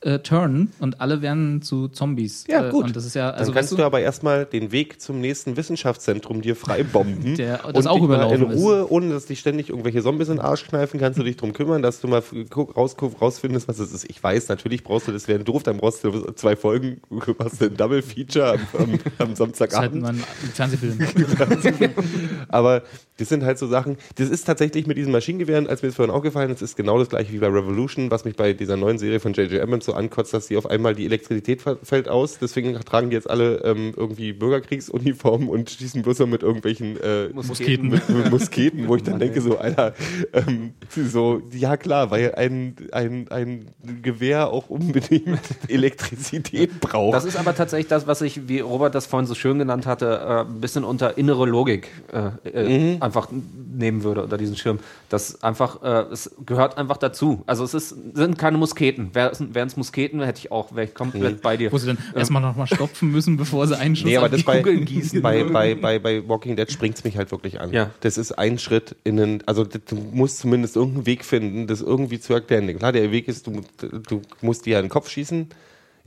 äh, turnen und alle werden zu Zombies. Ja, Äh, gut. Und das ist ja, Dann also kannst weißt du aber erstmal den Weg zum nächsten Wissenschaftszentrum dir freibomben. Der- das und auch überlaufen in ist. Ruhe, ohne dass dich ständig irgendwelche Zombies in den Arsch kneifen, kannst du dich drum kümmern, dass du mal raus, rausfindest, was es ist. Ich weiß, natürlich brauchst du, das wäre doof, dann brauchst du zwei Folgen, du hast ein Double Feature am, am, am das ist halt Samstagabend. ein Fernsehfilm. Aber das sind halt so Sachen, das ist tatsächlich mit diesen Maschinengewehren, als mir das vorhin aufgefallen ist, ist genau das gleiche wie bei Revolution, was mich bei dieser neuen Serie von J.J. Abrams so ankotzt, dass die auf einmal die Elektrizität fällt aus, deswegen tragen die jetzt alle ähm, irgendwie Bürgerkriegsuniformen und schießen bloß noch mit irgendwelchen äh, Musketen. mit, mit Musketen, wo ich dann denke so, Alter, ähm, so, ja klar, weil ein, ein, ein Gewehr auch unbedingt Elektrizität braucht. Das ist aber tatsächlich das, was ich, wie Robert das vorhin so schön genannt hatte, äh, ein bisschen unter innere Logik äh, äh, einfach nehmen würde unter diesen Schirm. Das einfach, äh, es gehört einfach dazu. Also es ist, sind keine Musketen. Wären es Musketen, hätte ich auch, wäre ich komplett bei dir. Wo sie dann erstmal nochmal stopfen müssen, bevor sie einen Schuss Nee, aber das die bei, Kugeln gießen. bei, bei, bei, bei Walking Dead springt es mich halt wirklich an. Ja. Das ist ein Schritt in den, also du musst zumindest irgendeinen Weg finden, das irgendwie zu erklären. Klar, der Weg ist, du, du musst dir ja in den Kopf schießen.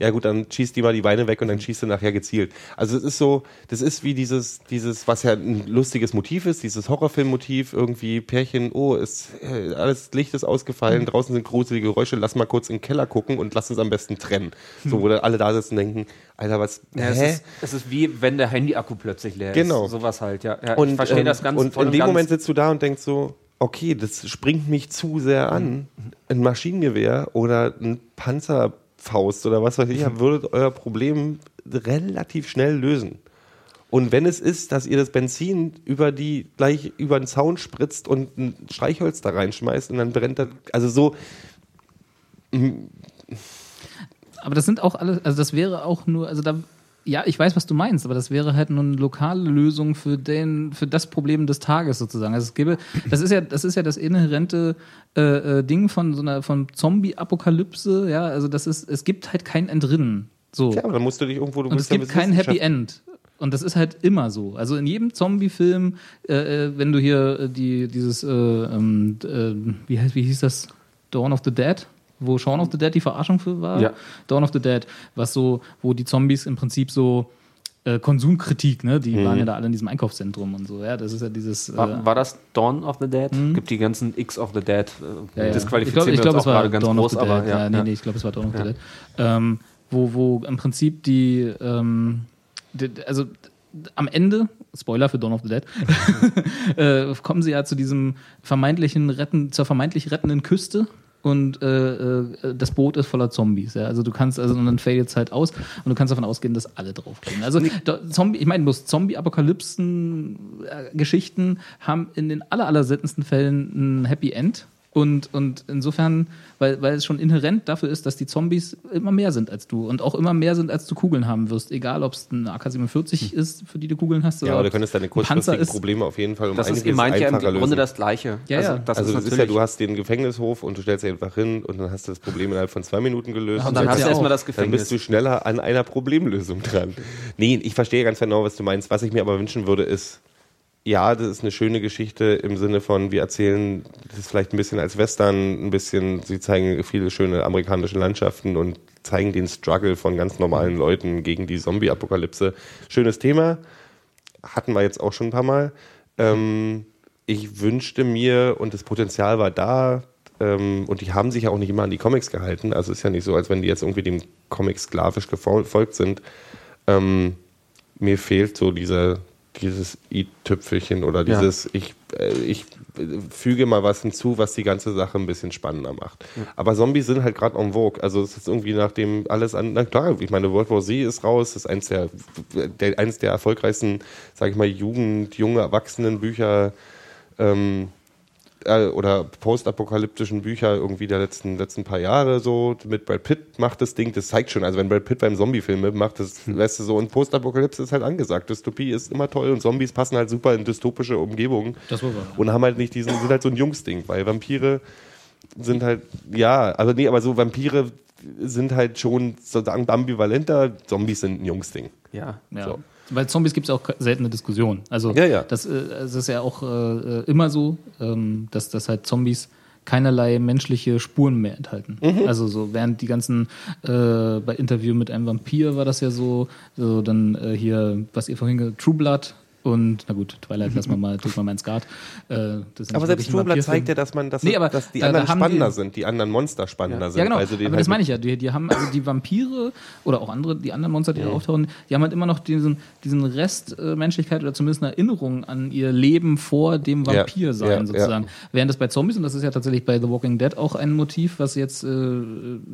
Ja gut, dann schießt die mal die Beine weg und dann schießt du nachher gezielt. Also es ist so, das ist wie dieses, dieses, was ja ein lustiges Motiv ist, dieses Horrorfilmmotiv, irgendwie Pärchen, oh, ist, äh, alles Licht ist ausgefallen, draußen sind gruselige Geräusche, lass mal kurz in den Keller gucken und lass uns am besten trennen. So, wo dann alle da sitzen und denken, Alter, was, Ja, es, hä? ist, es ist wie wenn der Handy-Akku plötzlich leer Genau. ist. Sowas halt, ja. ja Und, ich verstehe ähm, das ganz Und in dem ganz. Moment sitzt du da und denkst so, okay, das springt mich zu sehr an. Ein Maschinengewehr oder ein Panzerfaust oder was weiß ich, Mhm. würdet euer Problem relativ schnell lösen. Und wenn es ist, dass ihr das Benzin über die gleich über den Zaun spritzt und ein Streichholz da reinschmeißt und dann brennt das, also so, Aber das sind auch alle, also das wäre auch nur, also da, ja, ich weiß, was du meinst, aber das wäre halt nur eine lokale Lösung für den, für das Problem des Tages sozusagen. Also es gäbe, das ist ja, das ist ja das inhärente äh, äh, Ding von so einer, von Zombie-Apokalypse, ja, also das ist, es gibt halt kein Entrinnen. So. ja, aber dann musst du dich irgendwo, du Und es gibt kein Happy End. Und das ist halt immer so. Also in jedem Zombie-Film, äh, äh, wenn du hier äh, die, dieses, äh, ähm, äh, wie, heißt, wie hieß das? Dawn of the Dead? Wo Shaun of the Dead die Verarschung für war? Ja. Dawn of the Dead, was so, wo die Zombies im Prinzip so äh, Konsumkritik, ne? Die waren ja da alle in diesem Einkaufszentrum und so, ja. Das ist ja dieses. Äh, War, war das Dawn of the Dead? Gibt die ganzen X of the Dead. Äh, Ja, ja. Disqualifizieren ich glaube, uns es war auch gerade ganz Dawn groß, of the Dead. aber ja, nee, ja. nee, ich glaube, es war Dawn of the Dead. Ähm, wo, wo im Prinzip die, ähm, die also am Ende, Spoiler für Dawn of the Dead, äh, kommen sie ja zu diesem vermeintlichen retten, zur vermeintlich rettenden Küste. Und äh, äh, das Boot ist voller Zombies. Ja? Also du kannst, also und dann fällt jetzt halt aus und du kannst davon ausgehen, dass alle draufgehen. Also da- Zombie, ich meine, bloß Zombie-Apokalypsen-Geschichten haben in den aller, aller seltensten Fällen ein Happy End. Und, und insofern, weil, weil es schon inhärent dafür ist, dass die Zombies immer mehr sind als du und auch immer mehr sind, als du Kugeln haben wirst. Egal, ob es ein AK-47 ist, für die du Kugeln hast. Hm. Ja, oder aber du könntest deine kurzfristigen ist. Probleme auf jeden Fall um Das ist, einiges ihr meint ja im einfacher Grunde lösen. das Gleiche. Ja, also, ja. das also ist das ist ja, du hast den Gefängnishof und du stellst dich einfach hin und dann hast du das Problem innerhalb von zwei Minuten gelöst. Ja, und dann hast ja du erstmal auch. das Dann Gefängnis. bist du schneller an einer Problemlösung dran. Nee, ich verstehe ganz genau, was du meinst. Was ich mir aber wünschen würde, ist, ja, das ist eine schöne Geschichte im Sinne von, wir erzählen das vielleicht ein bisschen als Western, ein bisschen, sie zeigen viele schöne amerikanische Landschaften und zeigen den Struggle von ganz normalen Leuten gegen die Zombie-Apokalypse. Schönes Thema, hatten wir jetzt auch schon ein paar Mal. Ähm, ich wünschte mir, und das Potenzial war da, ähm, und die haben sich ja auch nicht immer an die Comics gehalten. Also ist ja nicht so, als wenn die jetzt irgendwie dem Comic sklavisch gefolgt sind. Ähm, mir fehlt so dieser, dieses i-Tüpfelchen oder Ja. dieses, ich, äh, ich füge mal was hinzu, was die ganze Sache ein bisschen spannender macht. Aber Zombies sind halt gerade en vogue. Also es ist irgendwie nachdem alles an, na klar, ich meine, World War Z ist raus, das ist eins der, der, eins der erfolgreichsten, sage ich mal, Jugend, junge Erwachsenenbücher ähm, äh, oder postapokalyptischen Bücher irgendwie der letzten, letzten paar Jahre so. Mit Brad Pitt macht das Ding, das zeigt schon, also wenn Brad Pitt beim Zombie-Film mitmacht, das lässt du so. Und Postapokalypse ist halt angesagt. Dystopie ist immer toll und Zombies passen halt super in dystopische Umgebungen. Das war wahr. Und haben halt nicht diesen, sind halt so ein Jungsding, weil Vampire sind halt, ja, also nee, aber so Vampire sind halt schon sozusagen ambivalenter, Zombies sind ein Jungsding. ja. Ja. So. Weil Zombies gibt es auch seltene Diskussionen. Also Ja, ja. Das, äh, es ist ja auch äh, immer so, ähm, dass, dass halt Zombies keinerlei menschliche Spuren mehr enthalten. Mhm. Also so während die ganzen äh, bei Interview mit einem Vampir war das ja so, so dann äh, hier, was ihr vorhin True Blood und na gut, Twilight lassen wir mal, drücken wir mal ins Guard. Äh, Aber selbst Vampirfilme. zeigt ja, dass man, dass, Nee, aber dass die da- da anderen haben spannender die- sind, die anderen Monster spannender sind. Ja, genau. den aber halt das meine ich ja. Die, die haben also die Vampire oder auch andere, die anderen Monster, die da auftauchen, die haben halt immer noch diesen, diesen Rest äh, Menschlichkeit oder zumindest eine Erinnerung an ihr Leben vor dem Ja, Vampir sein, ja, sozusagen. ja. Während das bei Zombies, und das ist ja tatsächlich bei The Walking Dead auch ein Motiv, was jetzt, äh,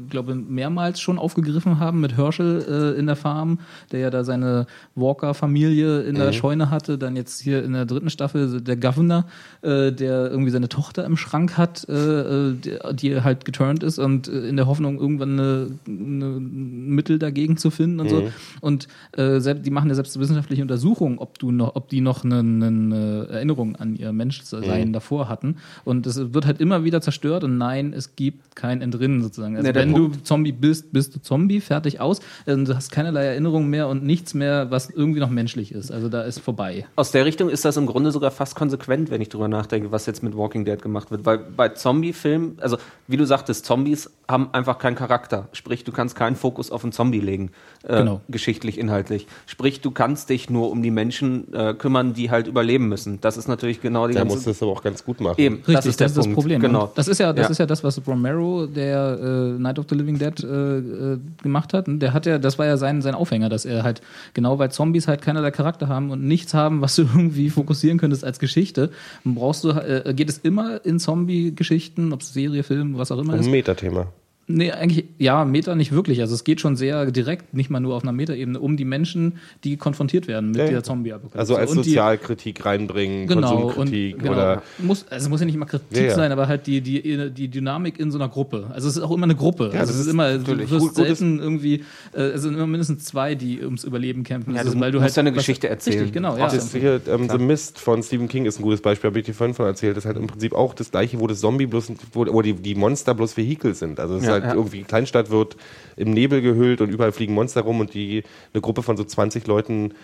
glaube mehrmals schon aufgegriffen haben mit Herschel äh, in der Farm, der ja da seine Walker-Familie in Mhm. der Scheune hatte, dann jetzt hier in der dritten Staffel der Governor, äh, der irgendwie seine Tochter im Schrank hat, äh, äh, der, die halt geturnt ist und äh, in der Hoffnung, irgendwann eine, eine ein Mittel dagegen zu finden und so. Und äh, selbst, die machen ja selbst wissenschaftliche Untersuchungen, ob du noch, ob die noch eine, eine Erinnerung an ihr Menschsein davor hatten. Und es wird halt immer wieder zerstört und nein, es gibt kein Entrinnen sozusagen. Also Nee, wenn du Zombie bist, bist du Zombie, fertig aus. Du hast keinerlei Erinnerung mehr und nichts mehr, was irgendwie noch menschlich ist. Also da ist vorbei. Aus der Richtung ist das im Grunde sogar fast konsequent, wenn ich drüber nachdenke, was jetzt mit Walking Dead gemacht wird. Weil bei Zombie-Filmen, also wie du sagtest, Zombies haben einfach keinen Charakter. Sprich, du kannst keinen Fokus auf einen Zombie legen, äh, Genau. geschichtlich, inhaltlich. Sprich, du kannst dich nur um die Menschen äh, kümmern, die halt überleben müssen. Das ist natürlich genau die Der ganze... muss das aber auch ganz gut machen. Eben, Richtig, das ist der Punkt. Problem. Genau. Und das ist ja, das Ja. ist ja das, was Romero, der äh, Night of the Living Dead äh, äh, gemacht hat. Und Der hat ja, das war ja sein, sein Aufhänger, dass er halt genau weil Zombies halt keinerlei Charakter haben und nichts haben, was du irgendwie fokussieren könntest als Geschichte, brauchst du, äh, geht es immer in Zombie-Geschichten, ob es Serie, Film, was auch immer Um ist. ein Metathema. Nee, eigentlich, ja, Meta nicht wirklich. Also es geht schon sehr direkt, nicht mal nur auf einer Metaebene, um die Menschen, die konfrontiert werden mit Ja, dieser Zombie-Apokalypse. Also als Und die- Sozialkritik reinbringen, Genau, Konsumkritik und, genau. oder muss, also es muss ja nicht mal Kritik Ja, ja. sein, aber halt die, die, die Dynamik in so einer Gruppe. Also es ist auch immer eine Gruppe. Ja, also es ist ist immer, du wirst selten irgendwie, äh, es sind immer mindestens zwei, die ums Überleben kämpfen. Ja, Das du weil du musst halt ja eine was- Geschichte erzählen. Richtig, genau, ja. Das hier, ähm, The Mist von Stephen King ist ein gutes Beispiel, habe ich dir vorhin von erzählt. Das ist halt im Prinzip auch das gleiche, wo das Zombie bloß, wo, wo die, die Monster bloß Vehikel sind. Also es ist Ja, halt ja. irgendwie, Kleinstadt wird im Nebel gehüllt und überall fliegen Monster rum und die, eine Gruppe von so 20 Leuten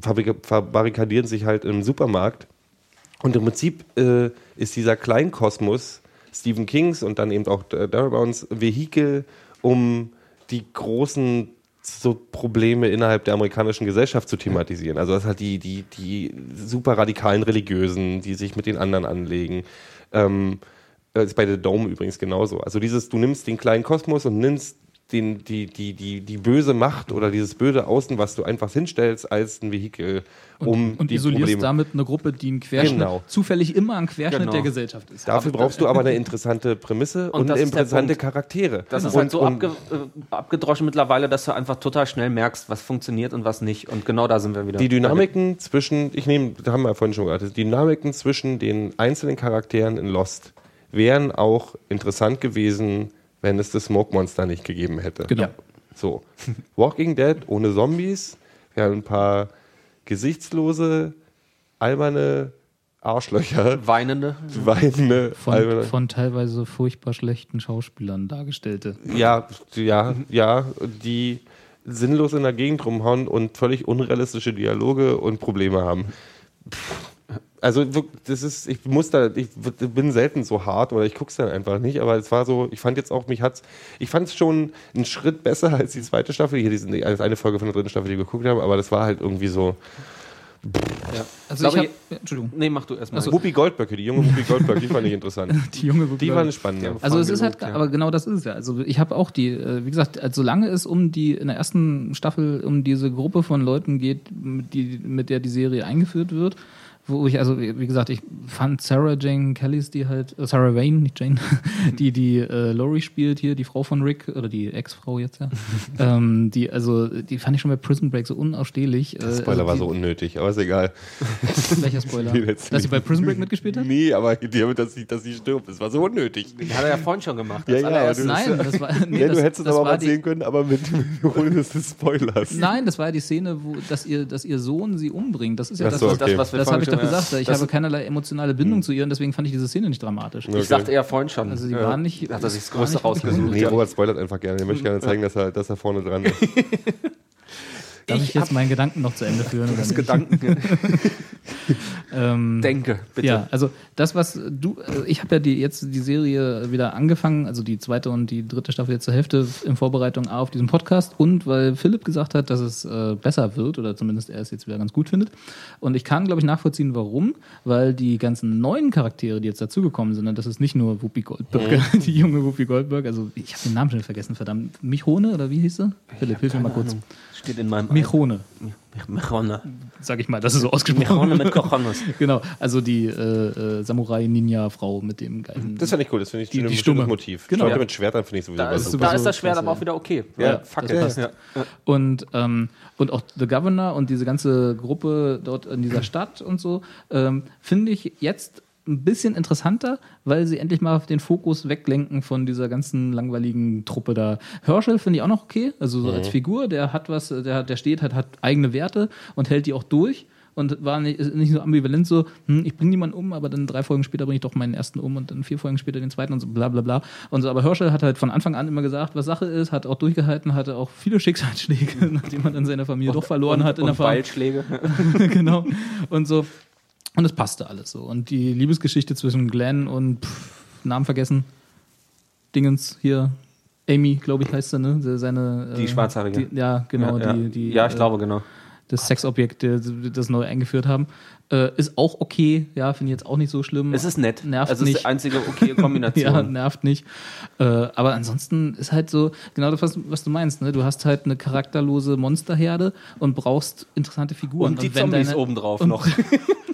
verbarrikadieren sich halt im Supermarkt. Und im Prinzip äh, ist dieser Kleinkosmos Stephen Kings und dann eben auch Darabouts Vehikel, um die großen so Probleme innerhalb der amerikanischen Gesellschaft zu thematisieren. Also das halt die, die, die super radikalen Religiösen, die sich mit den anderen anlegen. Ähm, das ist bei The Dome übrigens genauso. Also dieses, du nimmst den kleinen Kosmos und nimmst den, die, die, die, die böse Macht oder dieses böse Außen, was du einfach hinstellst, als ein Vehikel, um und die isolierst Probleme. damit eine Gruppe, die ein Querschnitt, Genau. zufällig immer ein Querschnitt Genau. der Gesellschaft ist. Dafür brauchst du aber eine interessante Prämisse Und und, ist interessante. Charaktere. Das ist und, halt so und, abge, äh, abgedroschen mittlerweile, dass du einfach total schnell merkst, was funktioniert und was nicht. Und genau da sind wir wieder. Die Dynamiken zwischen, ich nehme, da haben wir ja vorhin schon gesagt, die Dynamiken zwischen den einzelnen Charakteren in Lost wären auch interessant gewesen, wenn es das Smoke Monster nicht gegeben hätte. Genau. Ja. So. Walking Dead ohne Zombies. Wir haben ein paar gesichtslose, alberne Arschlöcher, Weinende. weinende, Von, von teilweise furchtbar schlechten Schauspielern dargestellte. Ja, ja, ja, die sinnlos in der Gegend rumhauen und völlig unrealistische Dialoge und Probleme haben. Also das ist, ich muss da, ich bin selten so hart oder ich guck's dann einfach nicht, aber es war so, ich fand jetzt auch, mich hat's, ich fand es schon einen Schritt besser als die zweite Staffel, hier diesen, als eine Folge von der dritten Staffel, die wir geguckt haben, aber das war halt irgendwie so, Ja. Also Glaube ich hab, ich- ja, Entschuldigung, Nee, mach du erstmal. Achso. Whoopi Goldberg, die junge Whoopi Goldberg, die fand ich interessant. die junge Die war eine spannende. Also es ist halt, ja. aber genau das ist es ja. Also ich habe auch die, äh, wie gesagt, also solange es um die in der ersten Staffel um diese Gruppe von Leuten geht, mit, die, mit der die Serie eingeführt wird, wo ich also wie gesagt, ich fand Sarah Jane Kellys, die halt äh, Sarah Wayne, nicht Jane, die die äh, Laurie spielt hier, die Frau von Rick oder die Ex-Frau jetzt ja, ähm, die also die fand ich schon bei Prison Break so unausstehlich. Äh, Spoiler also war die, so unnötig, aber ist egal. Welcher Spoiler? Dass sie bei Prison Break mitgespielt hat? Nee, aber die, dass, sie, dass sie stirbt, das war so unnötig. Hat er ja vorhin schon gemacht. Ja, ja, aber Nein, das war nee, ja, das, du hättest es das aber mal die, sehen können, aber mit, mit ohne des Spoilers. Nein, das war ja die Szene, wo dass ihr, dass ihr Sohn sie umbringt. Das ist ja Ach das, was, okay. das, was wir das habe ich doch gesagt. Ich das- habe keinerlei emotionale Bindung zu ihr und deswegen fand ich diese Szene nicht dramatisch. Okay. Ich sagte ja vorhin schon. Also die äh, waren nicht- Hat er sich das Größte rausgesucht. Nee, ja. Robert spoilert einfach gerne. Er möchte gerne zeigen, dass er, dass er vorne dran ist. Darf ich, jetzt meinen Gedanken noch zu Ende führen? Das? Gedanken Ähm, denke, bitte. Ja, also das, was du, also ich habe ja die, jetzt die Serie wieder angefangen, also die zweite und die dritte Staffel jetzt zur Hälfte in Vorbereitung A auf diesen Podcast und weil Philipp gesagt hat, dass es äh, besser wird oder zumindest er es jetzt wieder ganz gut findet. Und ich kann, glaube ich, nachvollziehen, warum, weil die ganzen neuen Charaktere, die jetzt dazugekommen sind, und das ist nicht nur Whoopi Goldberg, die junge Whoopi Goldberg, also ich habe den Namen schon vergessen, verdammt. Michone oder wie hieß sie? Philipp, hilf mir mal kurz. Steht in meinem Michone, Michone. sag ich mal, das ist so ausgesprochen. Michone mit Kochonos. Genau, also die äh, äh, Samurai-Ninja-Frau mit dem geilen. Das finde ich cool, das finde ich Die- ein die Stumme. Motiv. Genau. Leute Ja. mit Schwertern finde ich sowieso Da ist, super. da ist das sowieso Schwert aber auch wieder okay. Ja, Fuck das it. passt. Ja. Und, ähm, und auch The Governor und diese ganze Gruppe dort in dieser Stadt und so, ähm, finde ich jetzt ein bisschen interessanter, weil sie endlich mal den Fokus weglenken von dieser ganzen langweiligen Truppe da. Herschel finde ich auch noch okay, also so als Figur, der hat was, der, der steht, hat, hat eigene Werte und hält die auch durch und war nicht, nicht so ambivalent so, hm, ich bringe niemanden um, aber dann drei Folgen später bringe ich doch meinen ersten um und dann vier Folgen später den zweiten und so bla bla bla. Und so, aber Herschel hat halt von Anfang an immer gesagt, was Sache ist, hat auch durchgehalten, hatte auch viele Schicksalsschläge, nachdem er dann seine Familie doch verloren und, hat in und der Fahrt. Genau. Und so. Und es passte alles so. Und die Liebesgeschichte zwischen Glenn und pff, Namen vergessen. Dingens hier. Amy, glaube ich, heißt sie, ne? Se- Seine, Die äh, Schwarzhaarige. Die, ja, genau. ja, Die, die, ja, ich äh, glaube, genau. Das Sexobjekt, das neu eingeführt haben. Äh, ist auch okay, ja, finde ich jetzt auch nicht so schlimm. Es ist nett. Nervt also es ist nicht. die einzige okay Kombination. Ja, nervt nicht. Äh, aber ansonsten ist halt so, genau das, was, du meinst, ne? Du hast halt eine charakterlose Monsterherde und brauchst interessante Figuren. und die wenn Zombies deine- obendrauf und, noch.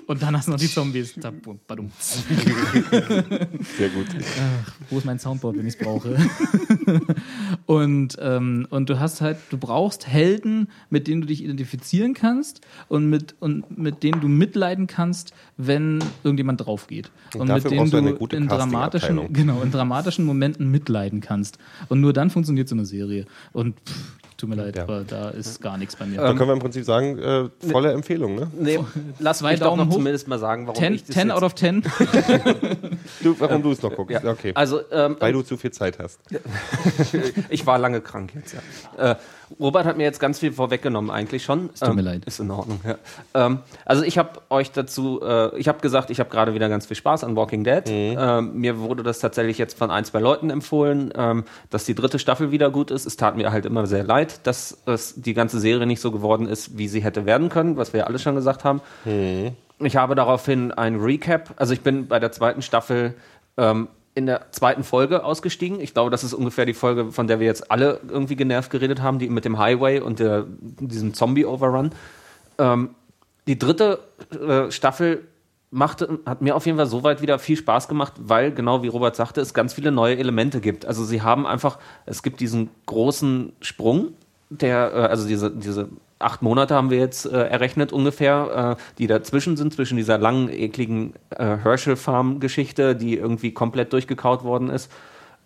Und dann hast du noch die Zombies. Sehr gut. Ach, wo ist mein Soundboard, wenn ich es brauche? und, ähm, und du hast halt, du brauchst Helden, mit denen du dich identifizieren kannst und mit, und mit denen du mitleiden kannst, wenn irgendjemand drauf geht. Und Und, mit denen du du eine gute in dramatischen, genau, in dramatischen Momenten mitleiden kannst. Und nur dann funktioniert so eine Serie. Und pff, tut mir leid, Ja. aber da ist gar nichts bei mir. Dann können wir im Prinzip sagen, äh, volle Empfehlung, ne? Nee, lass Zwei mich doch Daumen noch hoch. zumindest mal sagen, warum 10, ich das 10 jetzt- out of 10. Du, warum du es noch guckst. ja. Okay. Also, ähm, Weil du zu viel Zeit hast. ich war lange krank jetzt, ja. Äh, Robert hat mir jetzt ganz viel vorweggenommen eigentlich schon. Es tut mir leid. Ist in Ordnung, ja. Ähm, also ich habe euch dazu, äh, ich habe gesagt, ich habe gerade wieder ganz viel Spaß an Walking Dead. Ähm, mir wurde das tatsächlich jetzt von ein, zwei Leuten empfohlen, ähm, dass die dritte Staffel wieder gut ist. Es tat mir halt immer sehr leid, dass es die ganze Serie nicht so geworden ist, wie sie hätte werden können, was wir ja alle schon gesagt haben. Ich habe daraufhin ein Recap, also ich bin bei der zweiten Staffel ähm, in der zweiten Folge ausgestiegen. Ich glaube, das ist ungefähr die Folge, von der wir jetzt alle irgendwie genervt geredet haben, die mit dem Highway und der, diesem Zombie-Overrun. Ähm, die dritte äh, Staffel machte, hat mir auf jeden Fall soweit wieder viel Spaß gemacht, weil, genau wie Robert sagte, es ganz viele neue Elemente gibt. Also sie haben einfach, es gibt diesen großen Sprung der, äh, also diese, diese acht Monate haben wir jetzt äh, errechnet ungefähr, äh, die dazwischen sind, zwischen dieser langen, ekligen äh, Herschel-Farm-Geschichte, die irgendwie komplett durchgekaut worden ist.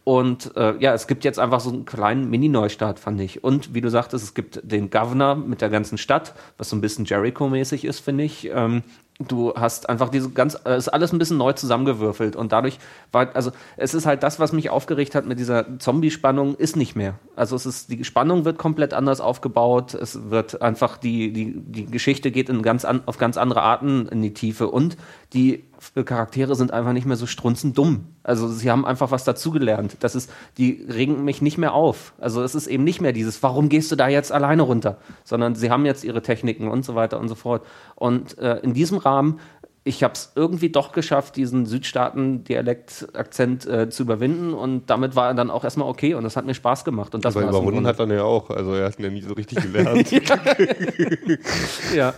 Und äh, ja, es gibt jetzt einfach so einen kleinen Mini-Neustart, fand ich. Und wie du sagtest, es gibt den Governor mit der ganzen Stadt, was so ein bisschen Jericho-mäßig ist, finde ich. Ähm, du hast einfach diese ganz, es ist alles ein bisschen neu zusammengewürfelt und dadurch war, also es ist halt das, was mich aufgeregt hat mit dieser Zombie-Spannung, ist nicht mehr. Also es ist, die Spannung wird komplett anders aufgebaut, es wird einfach, die, die, die Geschichte geht in ganz an, auf ganz andere Arten in die Tiefe und die Charaktere sind einfach nicht mehr so strunzend dumm. Also sie haben einfach was dazugelernt. Das ist, die regen mich nicht mehr auf. Also es ist eben nicht mehr dieses, warum gehst du da jetzt alleine runter? Sondern sie haben jetzt ihre Techniken und so weiter und so fort. Und äh, in diesem Rahmen, ich habe es irgendwie doch geschafft, diesen Südstaaten-Dialekt-Akzent äh, zu überwinden und damit war er dann auch erstmal okay und das hat mir Spaß gemacht. Und das Aber überwunden hat er ja auch. Also er hat ihn ja nie so richtig gelernt. ja.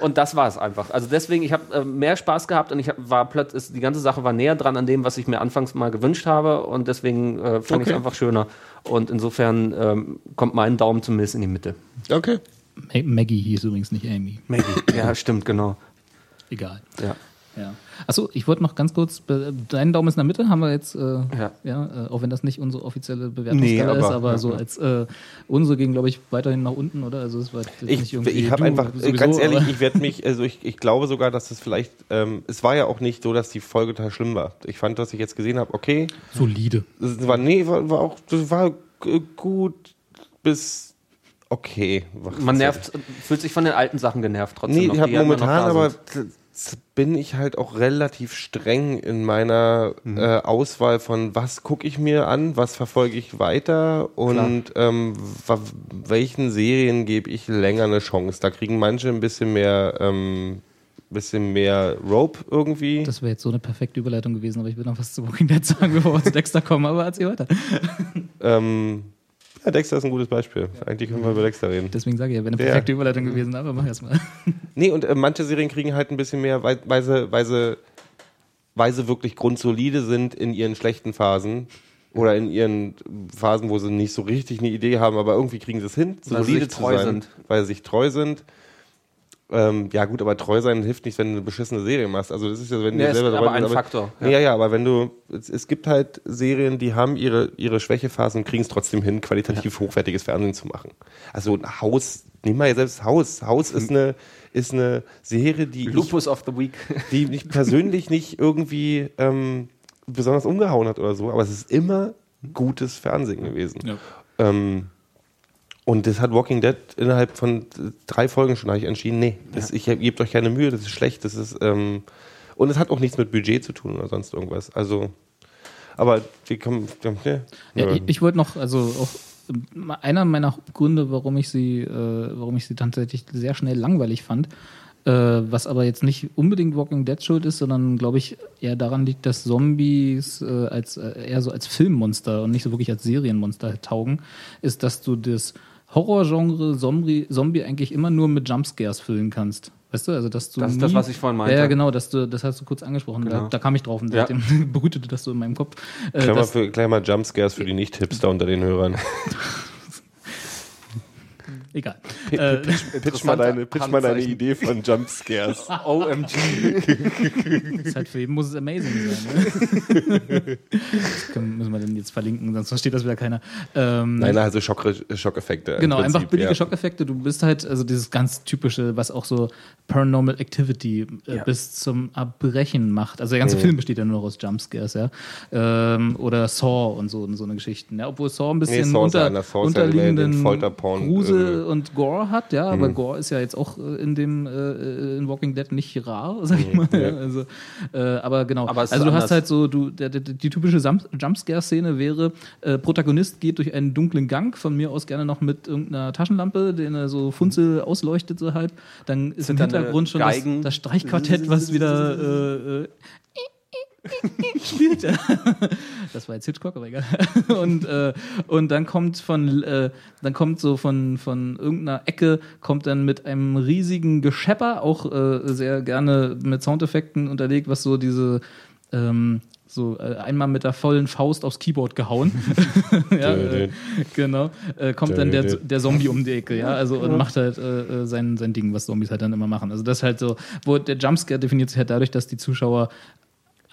Und das war es einfach. Also deswegen, ich habe äh, mehr Spaß gehabt und ich hab, war plötzlich, die ganze Sache war näher dran an dem, was ich mir anfangs mal gewünscht habe und deswegen äh, fand ich Okay. es einfach schöner. Und insofern ähm, kommt mein Daumen zumindest in die Mitte. okay. Ma- Maggie hieß übrigens nicht Amy. Maggie. ja, stimmt, genau. Egal. Ja. Ja. Achso, ich wollte noch ganz kurz, dein Daumen ist in der Mitte, haben wir jetzt, äh, ja, Ja. äh, auch wenn das nicht unsere offizielle Bewertungsskala Nee, ist, aber- aber ja, so ja. als äh, unsere ging, glaube ich, weiterhin nach unten, oder? Also es war Ich, nicht irgendwie ich habe einfach, sowieso, ganz ehrlich, aber- ich werde mich, also ich, ich glaube sogar, dass es vielleicht, ähm, es war ja auch nicht so, dass die Folge total schlimm war. Ich fand, was ich jetzt gesehen habe, okay, solide. es war, nee, war, war auch, das war gut bis okay. Man nervt, fühlt sich von den alten Sachen genervt trotzdem. Nee, noch, ich habe momentan aber bin ich halt auch relativ streng in meiner Mhm. äh, Auswahl von was gucke ich mir an, was verfolge ich weiter und ähm, welchen Serien gebe ich länger eine Chance. Da kriegen manche ein bisschen mehr, ähm, bisschen mehr Rope irgendwie. Das wäre jetzt so eine perfekte Überleitung gewesen, aber ich will noch was zu Walking Dead sagen, bevor wir zu Dexter kommen, aber erzähl weiter. ähm, ja, Dexter ist ein gutes Beispiel. Eigentlich können wir über Dexter reden. Deswegen sage ich ja, wäre eine Ja. perfekte Überleitung gewesen, aber mach erst mal. Nee, und äh, manche Serien kriegen halt ein bisschen mehr, weil, weil, sie, weil, sie, weil sie wirklich grundsolide sind in ihren schlechten Phasen oder in ihren Phasen, wo sie nicht so richtig eine Idee haben, aber irgendwie kriegen sie es hin, Weil sie solide sich zu treu sein, sind. weil sie sich treu sind. Ähm, ja gut, aber treu sein hilft nicht, wenn du eine beschissene Serie machst. Also das ist ja, wenn Ja, du ist selber aber treu ein bist, Faktor, Ja. ja, ja, aber wenn du, es, es gibt halt Serien, die haben ihre, ihre Schwächephasen und kriegen es trotzdem hin, qualitativ hochwertiges Fernsehen zu machen. Also ein Haus, nimm mal selbst Haus. Haus ist eine, ist eine Serie, die ich Lupus of the Week. die mich persönlich nicht irgendwie ähm, besonders umgehauen hat oder so, aber es ist immer gutes Fernsehen gewesen. Ja. Ähm, und das hat Walking Dead innerhalb von äh, drei Folgen schon habe ich entschieden, nee, das, ich ihr gebt euch keine Mühe, das ist schlecht, das ist ähm, und es hat auch nichts mit Budget zu tun oder sonst irgendwas. Also, aber wir kommen, ja, Ja, ich, ich wollte noch, also auch ähm, einer meiner Gründe, warum ich sie, äh, warum ich sie tatsächlich sehr schnell langweilig fand, äh, was aber jetzt nicht unbedingt Walking Dead schuld ist, sondern glaube ich eher daran liegt, dass Zombies äh, als äh, eher so als Filmmonster und nicht so wirklich als Serienmonster taugen, ist, dass du das Horrorgenre Zombie, Zombie eigentlich immer nur mit Jumpscares füllen kannst. Weißt du, also dass du Das ist nie, das, was ich vorhin meinte. Ja, genau, dass du, das hast du kurz angesprochen. Da, Genau. da kam ich drauf und Ja. seitdem brütete das so in meinem Kopf. Äh, Klammer, dass- für, Klammer Jumpscares für die Nicht-Hipster unter den Hörern. Egal. P- Äh, pitch, pitch, mal deine, pitch mal deine. Idee von Jumpscares. OMG. ist halt für jeden muss es amazing sein. Ne? Das können, müssen wir denn jetzt verlinken, sonst versteht das wieder keiner. Ähm, Nein, also Schock, Schockeffekte. Genau, Prinzip, einfach billige ja. Schockeffekte. Du bist halt, also dieses ganz typische, was auch so Paranormal Activity äh, bis zum Erbrechen macht. Also der ganze Film besteht ja nur noch aus Jumpscares, ja. Ähm, oder Saw und so, und so eine Geschichten. Ja, obwohl Saw ein bisschen Saw unter, einer. Saw ja den unterliegenden Folterporn, Grusel und Gore hat, ja, aber Gore ist ja jetzt auch äh, in dem äh, in Walking Dead nicht rar, sag ich mal. Ja. Also, äh, aber genau. Aber also du anders. hast halt so, du, der, der, die typische Jumpscare-Szene wäre, äh, Protagonist geht durch einen dunklen Gang, von mir aus gerne noch mit irgendeiner Taschenlampe, den er so funzel ausleuchtet so halb. Dann ist Sind im äh, Hintergrund schon das, das Streichquartett, was wieder äh, äh, spielt. Ja. Das war jetzt Hitchcock, aber egal. Und, äh, und dann kommt von, äh, dann kommt so von, von irgendeiner Ecke, kommt dann mit einem riesigen Geschepper, auch äh, sehr gerne mit Soundeffekten unterlegt, was so diese ähm, so äh, einmal mit der vollen Faust aufs Keyboard gehauen. ja, äh, genau. Äh, kommt dann der, der Zombie um die Ecke, ja, also und macht halt äh, äh, sein, sein Ding, was Zombies halt dann immer machen. Also das ist halt so, wo der Jumpscare definiert sich halt dadurch, dass die Zuschauer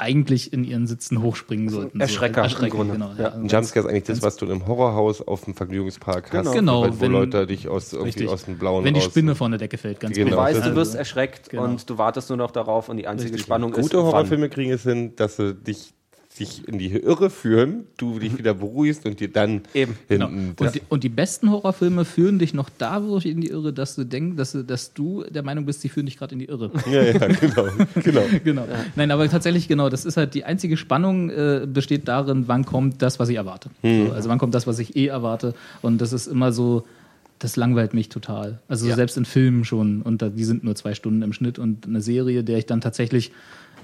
eigentlich in ihren Sitzen hochspringen sollten. Erschrecker so. Erschrecken, im Grunde. genau. Ja. Ja. Ein Jumpscare ist eigentlich das, was du im Horrorhaus auf dem Vergnügungspark hast. Genau, wo wenn- Leute dich aus, irgendwie Richtig. aus dem Blauen Wenn die Spinne von der Decke fällt, ganz Genau. Du genau. weißt, du ist- wirst erschreckt Genau. und du wartest nur noch darauf und die einzige Richtig. Spannung ist. Gute wann. Horrorfilme kriegen es hin, dass sie dich, dich in die Irre führen, du dich wieder beruhigst und dir dann Eben, Genau. hinten. Und, die, und die besten Horrorfilme führen dich noch dadurch in die Irre, dass du denkst, dass, du- dass du der Meinung bist, sie führen dich gerade in die Irre. ja, ja, genau. genau. genau. Nein, aber tatsächlich, genau, das ist halt die einzige Spannung äh, besteht darin, wann kommt das, was ich erwarte. So, also wann kommt das, was ich eh erwarte. Und das ist immer so, das langweilt mich total. Also Ja. selbst in Filmen schon. Und da, die sind nur zwei Stunden im Schnitt und eine Serie, der ich dann tatsächlich,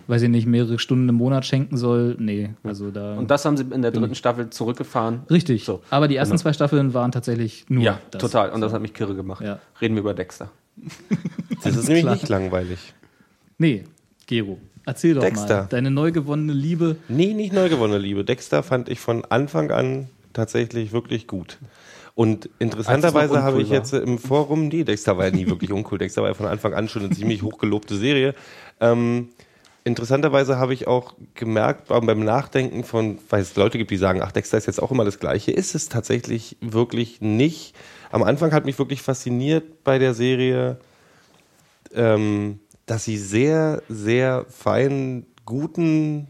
weiß ich nicht, mehrere Stunden im Monat schenken soll. Nee, also da. Und das haben sie in der dritten Staffel zurückgefahren. Richtig. So. Aber die ersten Genau. zwei Staffeln waren tatsächlich nur Ja, das. total. Und das hat mich kirre gemacht. Ja. Reden wir über Dexter. Das ist nämlich nicht langweilig. Nee, Gero, erzähl doch Dexter. mal. Deine neu gewonnene Liebe. Nee, nicht neu gewonnene Liebe. Dexter fand ich von Anfang an tatsächlich wirklich gut. Und interessanterweise habe ich jetzt im Forum, nee, Dexter war ja nie wirklich uncool. Dexter war ja von Anfang an schon eine ziemlich hochgelobte Serie. Ähm, interessanterweise habe ich auch gemerkt beim Nachdenken von, weil es Leute gibt, die sagen, ach, Dexter ist jetzt auch immer das Gleiche, ist es tatsächlich wirklich nicht. Am Anfang hat mich wirklich fasziniert bei der Serie, ähm, dass sie sehr, sehr feinen, guten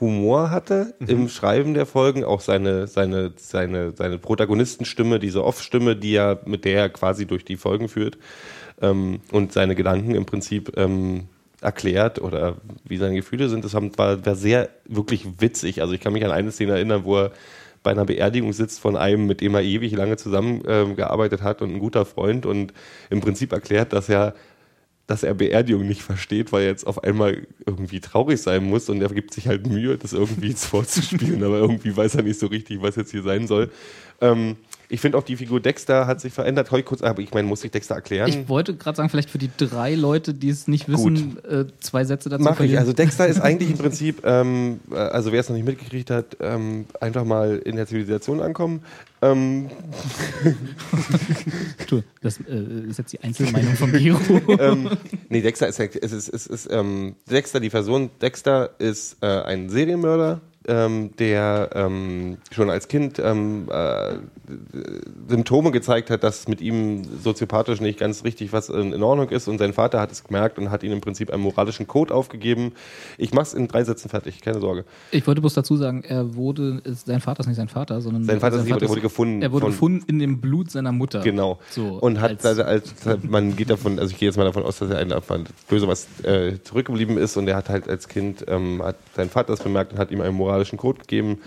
Humor hatte im Schreiben der Folgen, auch seine, seine, seine, seine Protagonistenstimme, diese Off-Stimme, die er, mit der er quasi durch die Folgen führt ähm, und seine Gedanken im Prinzip ähm, erklärt oder wie seine Gefühle sind. Das war, war sehr wirklich witzig. Also ich kann mich an eine Szene erinnern, wo er bei einer Beerdigung sitzt von einem, mit dem er ewig lange zusammengearbeitet ähm, gearbeitet hat und ein guter Freund und im Prinzip erklärt, dass er dass er Beerdigung nicht versteht, weil er jetzt auf einmal irgendwie traurig sein muss und er gibt sich halt Mühe, das irgendwie jetzt vorzuspielen, aber irgendwie weiß er nicht so richtig, was jetzt hier sein soll. Ähm, ich finde auch die Figur Dexter hat sich verändert. Heute kurz, aber ich meine, muss ich Dexter erklären? Ich wollte gerade sagen, vielleicht für die drei Leute, die es nicht wissen, äh, zwei Sätze dazu Mache ich. Also Dexter ist eigentlich im Prinzip, ähm, äh, also wer es noch nicht mitgekriegt hat, ähm, einfach mal in der Zivilisation ankommen. Ähm, das äh, ist jetzt die Einzelmeinung von Gero. ähm, nee, Dexter ist, ist, es ist ähm, Dexter, die Person Dexter ist äh, ein Serienmörder, ähm, der ähm, schon als Kind ähm, äh, Symptome gezeigt hat, dass mit ihm soziopathisch nicht ganz richtig was in, in Ordnung ist und sein Vater hat es gemerkt und hat ihm im Prinzip einen moralischen Code aufgegeben. Ich mach's in drei Sätzen fertig, keine Sorge. Ich wollte bloß dazu sagen, er wurde, ist, sein Vater ist nicht sein Vater, sondern Sein Vater ist nicht, er wurde gefunden Er wurde von- gefunden in dem Blut seiner Mutter. Genau. So, und hat als- als, man geht davon, also ich gehe jetzt mal davon aus, dass er ein böse was äh, zurückgeblieben ist und er hat halt als Kind ähm, hat sein Vater das bemerkt und hat ihm einen moralischen Code gegeben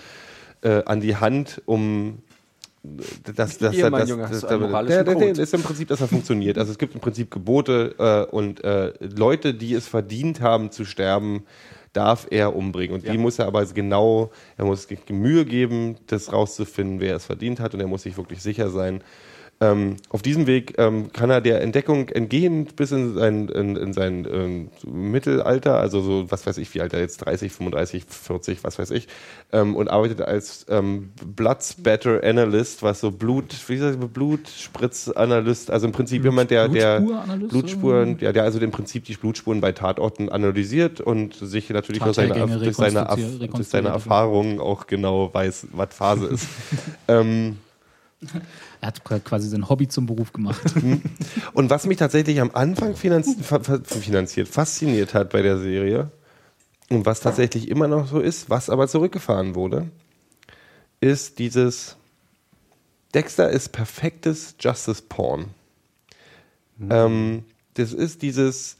äh, an die Hand, um dass das, Ihr, das, Junge, das, das, moralischen der, der, der ist im Prinzip, dass er funktioniert. Also es gibt im Prinzip Gebote äh, und äh, Leute, die es verdient haben zu sterben, darf er umbringen. Und die muss er aber genau, er muss Mühe geben, das rauszufinden, wer es verdient hat und er muss sich wirklich sicher sein. Ähm, auf diesem Weg ähm, kann er der Entdeckung entgehen bis in sein, in, in sein ähm, Mittelalter, also so, was weiß ich, wie alt er jetzt, 30, 35, 40, was weiß ich, ähm, und arbeitet als ähm, Blood Spatter Analyst, was so Blut, wie sagt man, Blutspritzanalyst, also im Prinzip Blut- jemand, der, der Blutspuren, ja, der also im Prinzip die Blutspuren bei Tatorten analysiert und sich natürlich aus seiner, durch seine, durch seine. Erfahrungen auch genau weiß, was Phase ist. ähm, Er hat quasi sein Hobby zum Beruf gemacht. Und was mich tatsächlich am Anfang finanz fa- fa- finanziert, fasziniert hat bei der Serie und was tatsächlich immer noch so ist, was aber zurückgefahren wurde, ist dieses Dexter ist perfektes Justice Porn. Ähm, das ist dieses,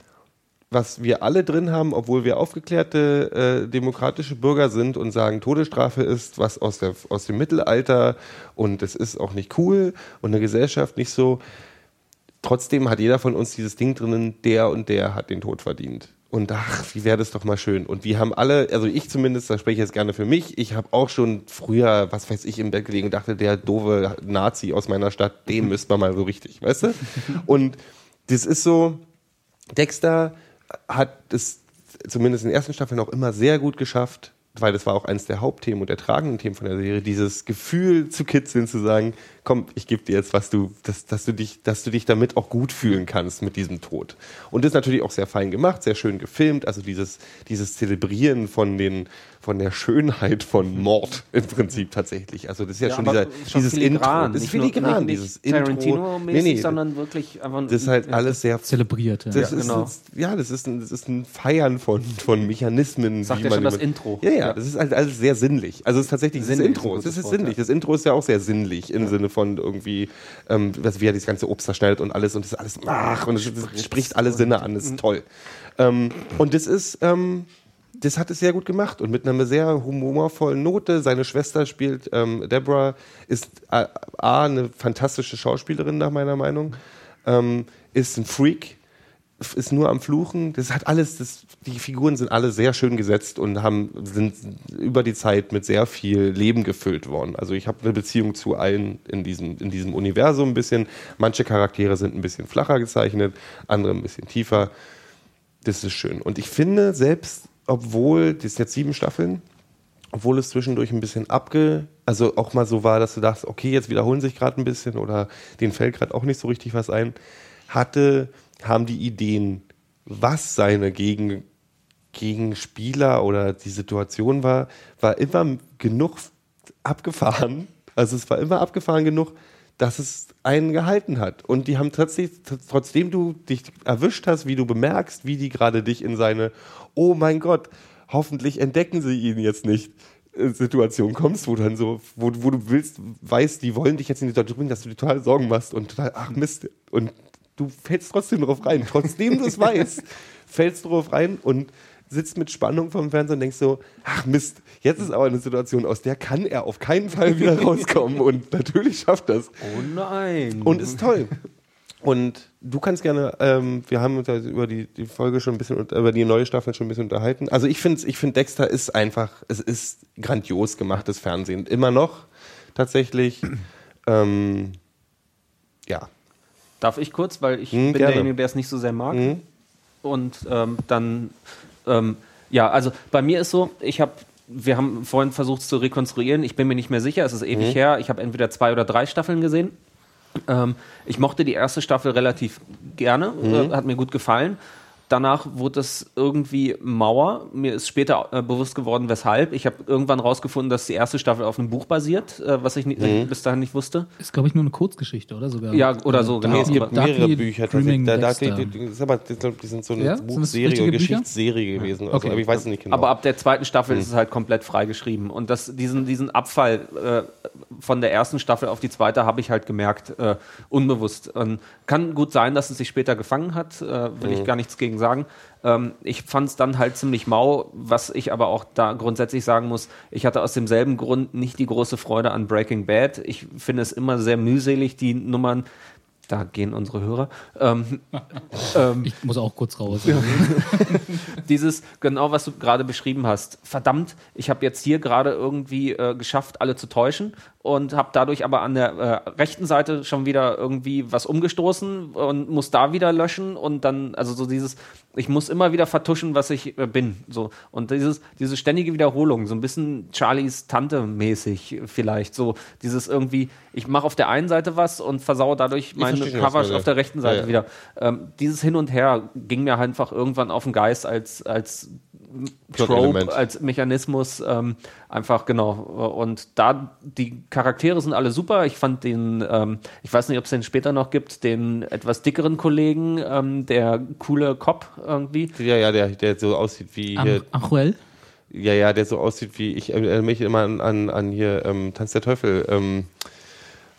was wir alle drin haben, obwohl wir aufgeklärte äh, demokratische Bürger sind und sagen, Todesstrafe ist was aus, der, aus dem Mittelalter und es ist auch nicht cool und eine Gesellschaft nicht so. Trotzdem hat jeder von uns dieses Ding drinnen, der und der hat den Tod verdient. Und ach, wie wäre das doch mal schön. Und wir haben alle, also ich zumindest, da spreche ich jetzt gerne für mich, ich habe auch schon früher, was weiß ich, im Bett gelegen und dachte, der doofe Nazi aus meiner Stadt, den müsste man mal so richtig, weißt du? Und das ist so, Dexter hat es zumindest in den ersten Staffeln auch immer sehr gut geschafft, weil das war auch eines der Hauptthemen und der tragenden Themen von der Serie, dieses Gefühl zu kitzeln, zu sagen, komm, ich gebe dir jetzt, was du, dass, dass du dich, dass du dich damit auch gut fühlen kannst mit diesem Tod. Und das ist natürlich auch sehr fein gemacht, sehr schön gefilmt, also dieses, dieses Zelebrieren von den, von der Schönheit von Mord im Prinzip tatsächlich. Also das ist ja, schon aber dieser, schon dieses filigran, Intro. Das ist nicht nur- filigran, nicht- dieses nicht Intro. Tarantino-mäßig, sondern wirklich einfach Das ist halt alles sehr Zelebriert. Ja. das Ja, ist genau. ein, ja, das ist ein, das ist ein Feiern von, von Mechanismen. Sagt wie ja man schon das Intro. Ja, ja, Ja. das ist halt alles sehr sinnlich. Also es ist tatsächlich das ist Intro. Das ist Wort, sinnlich. ja. Das Intro ist ja auch sehr sinnlich im Sinne von irgendwie, ähm, was- wie er das ganze Obst zerschneidet und alles und das ist alles ach und es spricht alle Sinne an. Das ist toll. Ähm, und das ist ähm, das hat es sehr gut gemacht und mit einer sehr humorvollen Note. Seine Schwester spielt, ähm, Deborah, ist A, A, eine fantastische Schauspielerin nach meiner Meinung, ähm, ist ein Freak, ist nur am Fluchen. Das hat alles, das, die Figuren sind alle sehr schön gesetzt und haben, sind über die Zeit mit sehr viel Leben gefüllt worden. Also ich habe eine Beziehung zu allen in diesem, in diesem Universum ein bisschen. Manche Charaktere sind ein bisschen flacher gezeichnet, andere ein bisschen tiefer. Das ist schön. Und ich finde, selbst obwohl, das sind jetzt sieben Staffeln, obwohl es zwischendurch ein bisschen abge, also auch mal so war, dass du dachtest, okay, jetzt wiederholen sich gerade ein bisschen oder denen fällt gerade auch nicht so richtig was ein, hatte, haben die Ideen, was seine Gegen, Gegenspieler oder die Situation war, war immer genug abgefahren. Also es war immer abgefahren genug, dass es einen gehalten hat. Und die haben trotzdem, trotzdem du dich erwischt hast, wie du bemerkst, wie die gerade dich in seine, oh mein Gott, hoffentlich entdecken sie ihn jetzt nicht. äh, Situation kommst, wo du dann so, wo, wo du willst, weißt, die wollen dich jetzt in die Situation bringen, dass du dir total Sorgen machst und total, ach Mist, und du fällst trotzdem drauf rein. Trotzdem du es weißt, fällst drauf rein und sitzt mit Spannung vom Fernseher und denkst so, ach Mist, jetzt ist aber eine Situation, aus der kann er auf keinen Fall wieder rauskommen und natürlich schafft das. Oh nein. Und ist toll. Und du kannst gerne, ähm, wir haben uns ja über die, die Folge schon ein bisschen, über die neue Staffel schon ein bisschen unterhalten. Also ich finde, ich finde Dexter ist einfach, es ist grandios gemachtes Fernsehen. Immer noch, tatsächlich. ähm, ja. Darf ich kurz, weil ich Hm, bin derjenige, der es nicht so sehr mag. Mhm. Und ähm, dann, ähm, ja, also bei mir ist so, ich habe, wir haben vorhin versucht es zu rekonstruieren. Ich bin mir nicht mehr sicher, es ist ewig Mhm. her. Ich habe entweder zwei oder drei Staffeln gesehen. Ähm, ich mochte die erste Staffel relativ gerne, Mhm. äh, hat mir gut gefallen. Danach wurde es irgendwie Mauer. Mir ist später äh, bewusst geworden, weshalb. Ich habe irgendwann rausgefunden, dass die erste Staffel auf einem Buch basiert, äh, was ich Mhm. bis dahin nicht wusste. Ist, glaube ich, nur eine Kurzgeschichte, oder sogar? Ja, oder so, genau. Nee, es gibt mehrere Bücher. Dreaming. Da, die, die, die, ist aber, ich glaube, die sind so eine Ja? Das Buchserie, Bücher? Geschichtsserie gewesen. Also, Okay. aber ich weiß es nicht genau. Aber ab der zweiten Staffel ist es halt komplett freigeschrieben. Und das, diesen, diesen Abfall äh, von der ersten Staffel auf die zweite habe ich halt gemerkt, äh, unbewusst. Und kann gut sein, dass es sich später gefangen hat, äh, will ich gar nichts gegen sagen. Ähm, ich fand es dann halt ziemlich mau, was ich aber auch da grundsätzlich sagen muss, ich hatte aus demselben Grund nicht die große Freude an Breaking Bad. Ich finde es immer sehr mühselig, die Nummern, da gehen unsere Hörer, ähm, Ich muss auch kurz raus. dieses, genau was du gerade beschrieben hast. Verdammt, ich habe jetzt hier gerade irgendwie äh, geschafft, alle zu täuschen und habe dadurch aber an der äh, rechten Seite schon wieder irgendwie was umgestoßen und muss da wieder löschen und dann, also so dieses, ich muss immer wieder vertuschen, was ich äh, bin. So. Und dieses, diese ständige Wiederholung, so ein bisschen Charlies Tante mäßig vielleicht. So dieses irgendwie, ich mache auf der einen Seite was und versau dadurch meine verstehe schon, was Cover du auf der rechten Seite Ja, ja. wieder. Ähm, dieses Hin und Her ging mir einfach irgendwann auf den Geist als, als. Trope, als Mechanismus. Ähm, einfach genau. Und da, die Charaktere sind alle super. Ich fand den, ähm, ich weiß nicht, ob es den später noch gibt, den etwas dickeren Kollegen, ähm, der coole Cop irgendwie. ja, ja, der, der so aussieht wie. Ach, Achuel? Ja, ja, der so aussieht wie, ich erinnere mich immer an, an, an hier ähm, Tanz der Teufel. Ähm,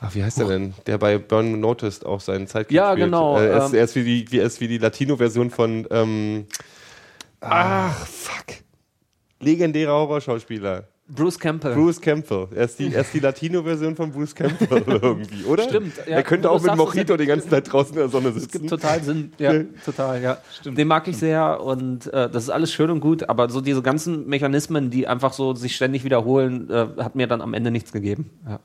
ach, wie heißt der denn? Der bei Burn Noticed auch seinen Zeitkind Ja, spielt. genau, Äh, er, ist, ähm, er, ist wie die, wie, er ist wie die Latino-Version von, ähm, ach, fuck. Legendärer Horrorschauspieler. Bruce Campbell. Bruce Campbell. Er ist die, er ist die Latino-Version von Bruce Campbell irgendwie, oder? Stimmt, ja. er könnte auch mit es, Mojito die ganze Zeit draußen in der Sonne Es sitzen. gibt total Sinn. Ja, total, ja. Den mag ich sehr und äh, das ist alles schön und gut, aber so diese ganzen Mechanismen, die einfach so sich ständig wiederholen, äh, hat mir dann am Ende nichts gegeben. Ja.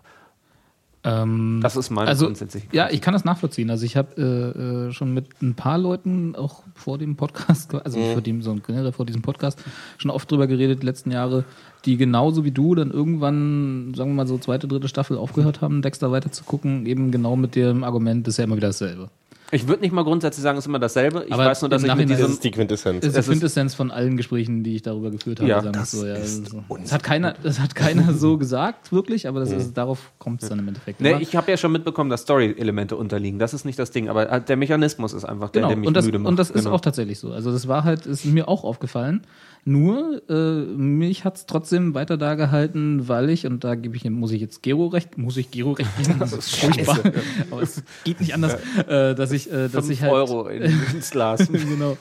Ähm, Das ist meine also, grundsätzliche Ja, ich kann das nachvollziehen. Also ich habe äh, äh, schon mit ein paar Leuten auch vor dem Podcast, also nicht vor dem, sondern generell vor diesem Podcast, schon oft drüber geredet, die letzten Jahre, die genauso wie du dann irgendwann, sagen wir mal so zweite, dritte Staffel aufgehört haben, Dexter weiter zu gucken, eben genau mit dem Argument, das ist ja immer wieder dasselbe. Ich würde nicht mal grundsätzlich sagen, es ist immer dasselbe. Ich Aber weiß nur, dass ich mit Nachhinein- Das diesem ist die Quintessenz. Das ist die Es Quintessenz von allen Gesprächen, die ich darüber geführt habe. Ja, sagen wir das so, ja, ist also, unser das hat keiner, das hat keiner so gesagt, wirklich, aber das ist, darauf kommt es dann im Endeffekt. Nee, ich habe ja schon mitbekommen, dass Story-Elemente unterliegen. Das ist nicht das Ding, aber halt der Mechanismus ist einfach der, Genau, der mich und das, müde macht. und das ist Genau. auch tatsächlich so. Also das war halt, ist mir auch aufgefallen. Nur, äh, mich hat's trotzdem weiter da gehalten, weil ich, und da gebe ich, muss ich jetzt Gero recht, muss ich Gero recht geben, das ist furchtbar, aber es geht nicht anders, äh, dass ich, äh, dass ich halt, Euro in, ins Glas. genau,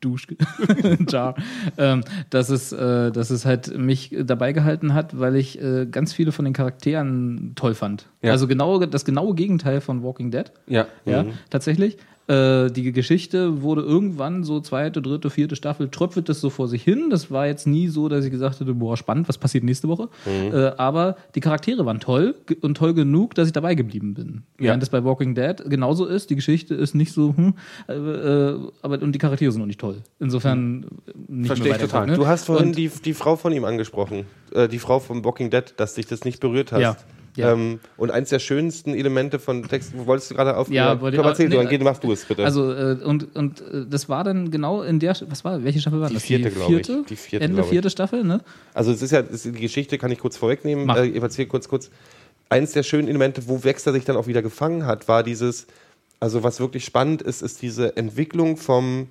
Dusch, Jar, ähm, dass es, äh, dass es halt mich dabei gehalten hat, weil ich äh, ganz viele von den Charakteren toll fand. Ja. Also genau, das genaue Gegenteil von Walking Dead. ja. Ja, tatsächlich. Äh, die Geschichte wurde irgendwann so zweite, dritte, vierte Staffel tröpfelt es so vor sich hin. Das war jetzt nie so, dass ich gesagt hätte, boah, spannend, was passiert nächste Woche. Äh, aber die Charaktere waren toll und toll genug, dass ich dabei geblieben bin. Ja. Während es bei Walking Dead genauso ist. Die Geschichte ist nicht so, hm, äh, äh, aber und die Charaktere sind auch nicht toll. Insofern nicht Verstehe ich total. ne? Du hast vorhin Und- die, die Frau von ihm angesprochen, äh, die Frau von Walking Dead, dass dich das nicht berührt hast. Ja, ja. Ähm, und eins der schönsten Elemente von Text, wolltest du gerade auf? Ja, wollte- Komm, erzähl nee, dann geh, machst du es bitte. Also äh, und und äh, das war dann genau in der was war welche Staffel war Die das? vierte, glaub ich. Die vierte, Ende vierte Staffel, ne? Also es ist ja, ist, die Geschichte kann ich kurz vorwegnehmen. Mach. Äh, ich erzähle kurz, kurz. Eins der schönen Elemente, wo Wexter sich dann auch wieder gefangen hat, war dieses, also was wirklich spannend ist, ist diese Entwicklung vom,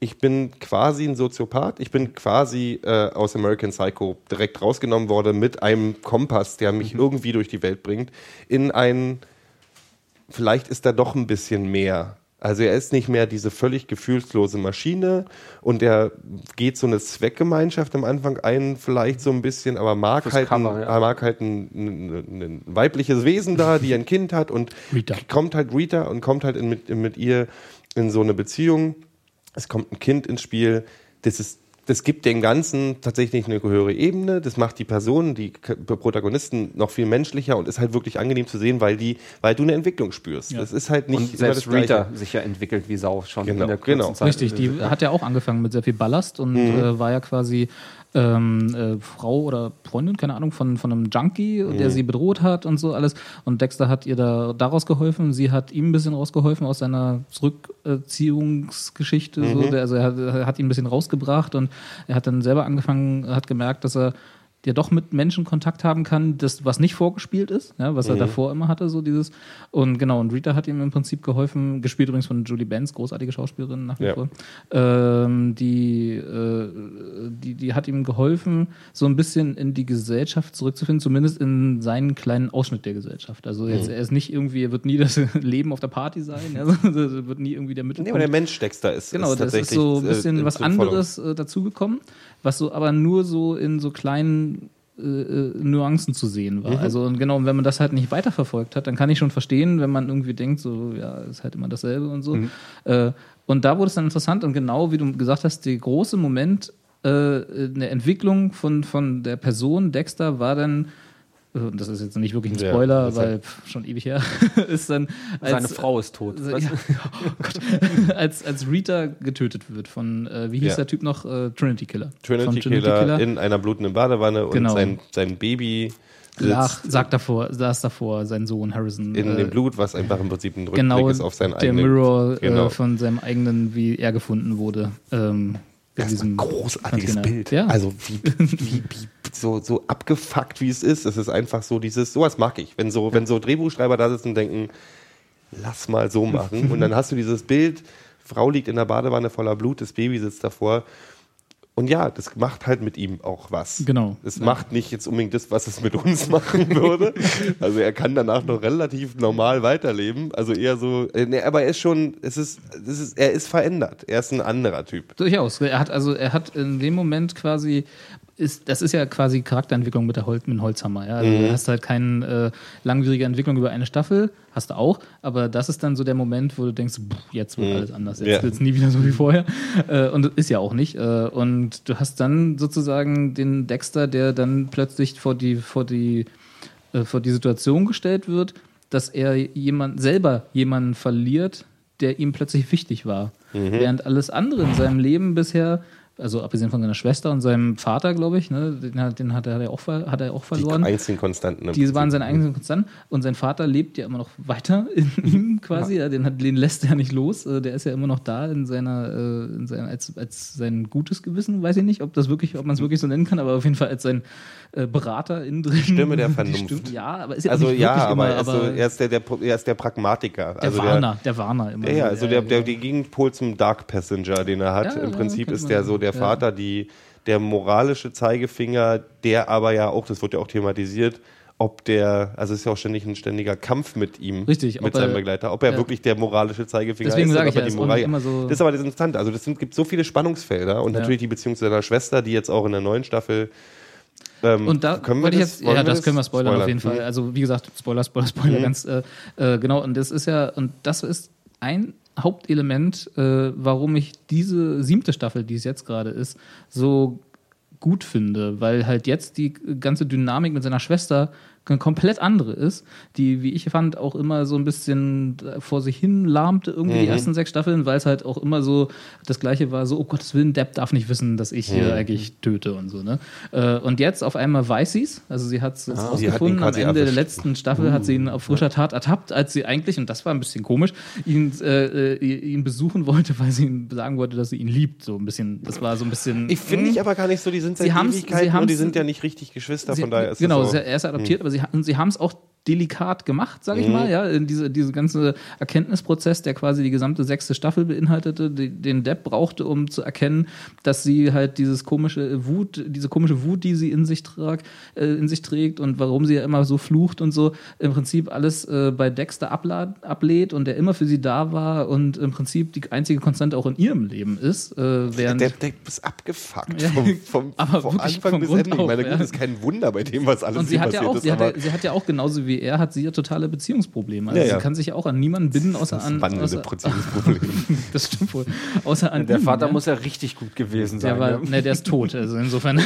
ich bin quasi ein Soziopath, ich bin quasi äh, aus American Psycho direkt rausgenommen worden mit einem Kompass, der mich irgendwie durch die Welt bringt, in ein, vielleicht ist da doch ein bisschen mehr. Also er ist nicht mehr diese völlig gefühlslose Maschine und er geht so eine Zweckgemeinschaft am Anfang ein, vielleicht so ein bisschen, aber mag Fürs halt, ein, ja. er mag halt ein, ein, ein weibliches Wesen da, die ein Kind hat und Rita. kommt halt Rita und kommt halt in, mit, mit ihr in so eine Beziehung. Es kommt ein Kind ins Spiel. Das ist das gibt dem Ganzen tatsächlich eine höhere Ebene. Das macht die Personen, die Protagonisten noch viel menschlicher und ist halt wirklich angenehm zu sehen, weil die, weil du eine Entwicklung spürst. Das ist halt nicht Und immer selbst. Rita sich ja entwickelt wie Sau schon Genau, in der kurzen genau. Zeit. Richtig, die hat ja auch angefangen mit sehr viel Ballast und Mhm. äh, war ja quasi ähm, äh, Frau oder Freundin, keine Ahnung, von, von einem Junkie, Mhm. der sie bedroht hat und so alles. Und Dexter hat ihr da daraus geholfen. Sie hat ihm ein bisschen rausgeholfen aus seiner Zurückziehungsgeschichte. Mhm. So. Der, also er hat, er hat ihn ein bisschen rausgebracht und er hat dann selber angefangen, hat gemerkt, dass er der doch mit Menschen Kontakt haben kann, das, was nicht vorgespielt ist, ja, was er davor immer hatte, so dieses. Und genau, und Rita hat ihm im Prinzip geholfen, gespielt übrigens von Julie Benz, großartige Schauspielerin nach wie Ja. vor. Ähm, die, äh, die, die hat ihm geholfen, so ein bisschen in die Gesellschaft zurückzufinden, zumindest in seinen kleinen Ausschnitt der Gesellschaft. Also jetzt, er ist nicht irgendwie, er wird nie das Leben auf der Party sein, er wird nie irgendwie der Nee, Mittelpunkt. aber der Mensch Dexter ist, Genau, ist das ist tatsächlich so ein bisschen äh, was zum Vollkommen. anderes äh, dazugekommen, was so aber nur so in so kleinen äh, äh, Nuancen zu sehen Mhm. war. Also und genau, wenn man das halt nicht weiterverfolgt hat, dann kann ich schon verstehen, wenn man irgendwie denkt, so ja, ist halt immer dasselbe und so. Mhm. Äh, und da wurde es dann interessant und genau wie du gesagt hast, der große Moment äh, in der Entwicklung von, von der Person Dexter war dann das ist jetzt nicht wirklich ein Ja, Spoiler, ist weil pff, schon ewig her ist dann als, Seine Frau ist tot. ja, oh als, als Rita getötet wird von, äh, wie hieß Ja. der Typ noch? Äh, Trinity Killer. Trinity, Von Killer, in einer blutenden Badewanne Genau. und sein, sein Baby Lach, sagt davor, saß davor, sein Sohn Harrison. in äh, dem Blut, was einfach im Prinzip ein Rückblick genau ist auf seinen der eigenen. Mirror Genau. äh, von seinem eigenen, wie er gefunden wurde. Ähm, in Das ist ein diesem großartiges Container. Bild. Ja. Also wie, wie, wie so, so abgefuckt wie es ist. Es ist einfach so dieses, sowas mag ich. Wenn so, wenn so Drehbuchschreiber da sitzen und denken, lass mal so machen. Und dann hast du dieses Bild, Frau liegt in der Badewanne voller Blut, das Baby sitzt davor. Und ja, das macht halt mit ihm auch was. Genau. Es macht nicht jetzt unbedingt das, was es mit uns machen würde. Also er kann danach noch relativ normal weiterleben. Also eher so, äh, nee, aber er ist schon, es ist, es ist, er ist verändert. Er ist ein anderer Typ. Durchaus. Er hat also, er hat in dem Moment quasi, ist, das ist ja quasi Charakterentwicklung mit der Hol mit dem Holzhammer. Ja? Also Mhm. Du hast halt keine äh, langwierige Entwicklung über eine Staffel, hast du auch, aber das ist dann so der Moment, wo du denkst, pff, jetzt wird alles anders, jetzt Mhm. Ja. wird es nie wieder so wie vorher. Äh, und ist ja auch nicht. Äh, und du hast dann sozusagen den Dexter, der dann plötzlich vor die, vor die, äh, vor die Situation gestellt wird, dass er jemand selber jemanden verliert, der ihm plötzlich wichtig war. Während alles andere in seinem Leben bisher, also abgesehen von seiner Schwester und seinem Vater, glaube ich, ne, den, hat- den hat, er, hat, er auch, hat er auch Die verloren. einzigen Konstanten. Die waren seine eigenen Konstanten und sein Vater lebt ja immer noch weiter in ihm quasi. Ja. Den, hat, den lässt er nicht los. Äh, Der ist ja immer noch da in seiner, äh, in seiner als, als sein gutes Gewissen. Weiß ich nicht, ob das wirklich, ob man es wirklich so nennen kann, aber auf jeden Fall als sein äh, Berater innen drin. Stimme der Die Vernunft. Stimme- ja, aber ist ja Also nicht ja, wirklich aber, immer, er, ist so, aber er, ist der, der, er ist der Pragmatiker. der also Warner, der Warner immer. Ja, ja, so. also der, der, genau. der Gegenpol zum Dark Passenger, den er hat. Ja, Im ja, Prinzip ist der so der Ja. Vater, die, der moralische Zeigefinger, der aber ja auch, das wird ja auch thematisiert, ob der, also es ist ja auch ständig ein ständiger Kampf mit ihm, Richtig, mit seinem er- Begleiter, ob er ja. wirklich der moralische Zeigefinger Deswegen ist sage ich ja, die Moral. immer so- das ist aber das Interessante. Also das sind, gibt so viele Spannungsfelder und Ja. natürlich die Beziehung zu seiner Schwester, die jetzt auch in der neuen Staffel. Ähm, Und da können wir das, jetzt, ja, wir das können wir spoilern, auf Spoilern. jeden Fall. Mhm. Also wie gesagt, Spoiler, Spoiler, Spoiler, ganz äh, äh, genau. Und das ist ja, und das ist ein Hauptelement, äh, warum ich diese siebte Staffel, die es jetzt gerade ist, so gut finde, weil halt jetzt die ganze Dynamik mit seiner Schwester eine komplett andere ist, die, wie ich fand, auch immer so ein bisschen vor sich hin lahmte, irgendwie die ersten sechs Staffeln, weil es halt auch immer so das Gleiche war, so, oh Gottes Willen, Depp darf nicht wissen, dass ich hier eigentlich töte und so, ne? Äh, Und jetzt auf einmal weiß sie es, also sie hat es sie ihn rausgefunden, am Ende der letzten Staffel hat sie ihn auf frischer Tat ertappt, als sie eigentlich, und das war ein bisschen komisch, ihn, äh, äh, ihn besuchen wollte, weil sie ihm sagen wollte, dass sie ihn liebt, so ein bisschen, das war so ein bisschen... Ich finde ich aber gar nicht so, die sind Sie seit haben's- Ewigkeiten sie und die sind ja nicht richtig Geschwister, Sie- von daher ist genau, so. er ist adoptiert, aber sie, und sie haben es auch delikat gemacht, sage ich mal, ja, in diese, diese ganze Erkenntnisprozess, der quasi die gesamte sechste Staffel beinhaltete, die, den Depp brauchte, um zu erkennen, dass sie halt dieses komische Wut, diese komische Wut, die sie in sich tragt, äh, in sich trägt und warum sie ja immer so flucht und so, im Prinzip alles äh, bei Dexter ablad, ablehnt und der immer für sie da war und im Prinzip die einzige Konstante auch in ihrem Leben ist, äh, während Der, der ist abgefuckt Ja, vom, vom, aber vom Anfang von bis Grund Ende. Ich meine, auf, gut, ja. ist kein Wunder bei dem, was alles Und sie hat ja passiert auch, ist. sie hat, ja, sie hat ja auch genauso wie er, hat sie ja totale Beziehungsprobleme. Also Ja, ja. sie kann sich ja auch an niemanden binden, außer das an. wandelnde Außer, Beziehungsproblem. das stimmt wohl. Außer an Der ihm, Vater ja. muss ja richtig gut gewesen sein. Der war, ja. ne, der ist tot, also insofern.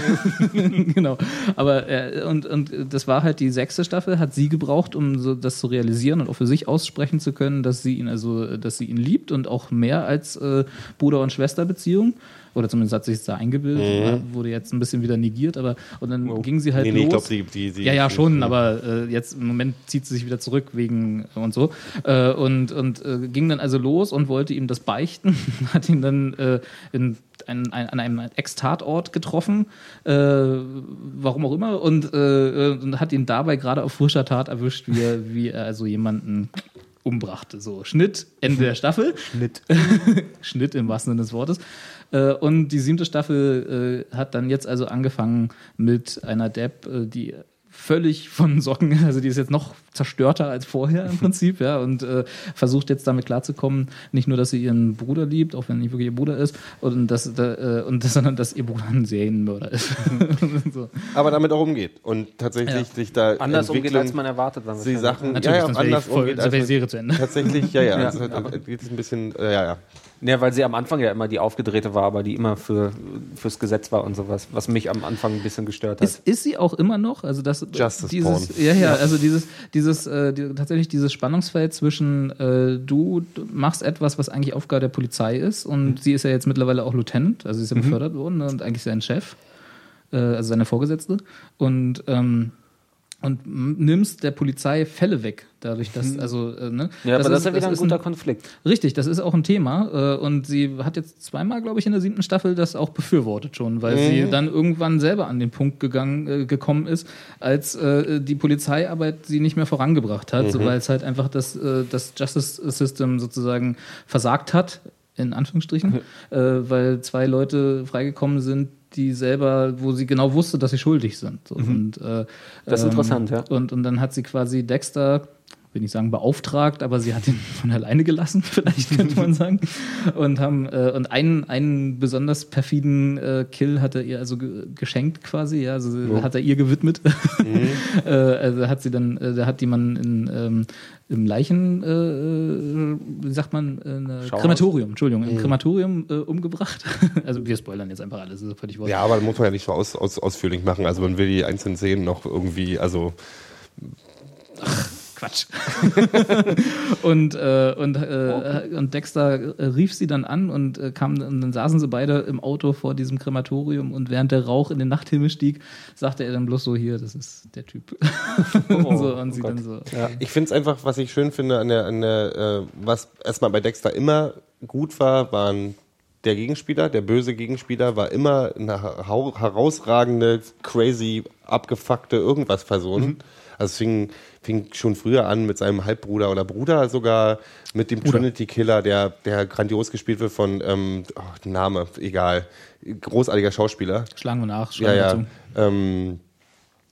genau. Aber äh, und, und das war halt die sechste Staffel, hat sie gebraucht, um so das zu realisieren und auch für sich aussprechen zu können, dass sie ihn also, dass sie ihn liebt und auch mehr als äh, Bruder- und Schwesterbeziehung. Oder zumindest hat sich da eingebildet, äh, wurde jetzt ein bisschen wieder negiert, aber und dann ging sie halt Mhm. nee, nee, ich los. glaube, die, die, die. Ja, ja, schon, aber äh, jetzt im Moment zieht sie sich wieder zurück wegen und so. Äh, und und äh, ging dann also los und wollte ihm das beichten, hat ihn dann äh, in ein, ein, an einem Ex-Tatort getroffen, äh, warum auch immer, und, äh, und hat ihn dabei gerade auf frischer Tat erwischt, wie er, wie er also jemanden umbrachte. So, Schnitt, Ende der Staffel. Schnitt. Schnitt im wahrsten Sinne des Wortes. Äh, und die siebte Staffel äh, hat dann jetzt also angefangen mit einer Depp, äh, die völlig von Socken, also die ist jetzt noch zerstörter als vorher im Prinzip, ja, und äh, versucht jetzt damit klarzukommen, nicht nur, dass sie ihren Bruder liebt, auch wenn er nicht wirklich ihr Bruder ist, und dass, äh, und das, sondern dass ihr Bruder ein Serienmörder ist. so. aber damit auch umgeht und tatsächlich Ja. sich da Anders umgeht, als man erwartet. Dann die wahrscheinlich. Sachen, Natürlich, ja, ja, anders umgeht. als- Serie zu Ende. Tatsächlich, ja, ja, Ja, es wird- aber- geht es ein bisschen, äh, ja, ja. Ja, weil sie am Anfang ja immer die aufgedrehte war, aber die immer für, fürs Gesetz war und sowas, was mich am Anfang ein bisschen gestört hat. Ist, ist sie auch immer noch? Also das Justice dieses, Porn. ja, ja, also dieses, dieses, äh, die, tatsächlich dieses Spannungsfeld zwischen äh, du machst etwas, was eigentlich Aufgabe der Polizei ist, und sie ist ja jetzt mittlerweile auch Lieutenant, also sie ist ja befördert worden ne, und eigentlich sein Chef, äh, also seine Vorgesetzte, und ähm, und nimmst der Polizei Fälle weg, dadurch, dass, also, äh, ne? ja, aber das ist ja wieder ein ist guter Konflikt. Richtig, das ist auch ein Thema. Äh, und sie hat jetzt zweimal, glaube ich, in der siebten Staffel das auch befürwortet schon, weil sie dann irgendwann selber an den Punkt gegangen, äh, gekommen ist, als äh, die Polizeiarbeit sie nicht mehr vorangebracht hat, so, weil es halt einfach das, äh, das Justice System sozusagen versagt hat, in Anführungsstrichen, äh, weil zwei Leute freigekommen sind, die selber, wo sie genau wusste, dass sie schuldig sind. So. Und, äh, Das ist interessant, ja. Und, und dann hat sie quasi Dexter, will nicht sagen beauftragt, aber sie hat ihn von alleine gelassen, vielleicht könnte man sagen. Und haben äh, und einen, einen besonders perfiden äh, Kill hat er ihr also ge geschenkt quasi, ja, also hat er ihr gewidmet. äh, also hat sie dann, äh, da hat die man in ähm, im Leichen, äh, wie sagt man, äh? Krematorium, Entschuldigung, im Krematorium äh, umgebracht. also wir spoilern jetzt einfach alles, das ist völlig wurscht. Ja, aber das muss man ja nicht so aus, aus, ausführlich machen. Also man will die einzelnen Szenen noch irgendwie, also Quatsch. und, äh, und, äh, und Dexter äh, rief sie dann an und äh, kam, und dann saßen sie beide im Auto vor diesem Krematorium und während der Rauch in den Nachthimmel stieg, sagte er dann bloß so, hier, das ist der Typ. und, so, und sie dann so. Ich finde es einfach, was ich schön finde an der, an der äh, was erstmal bei Dexter immer gut war, waren der Gegenspieler, der böse Gegenspieler, war immer eine herausragende, crazy, abgefuckte irgendwas Person. Also es fing, fing schon früher an mit seinem Halbbruder oder Bruder sogar, mit dem Trinity Killer, der, der grandios gespielt wird von, ähm, oh, Name, egal, großartiger Schauspieler. Schlagen wir nach, Ja, schlagen ja. zu. Ähm,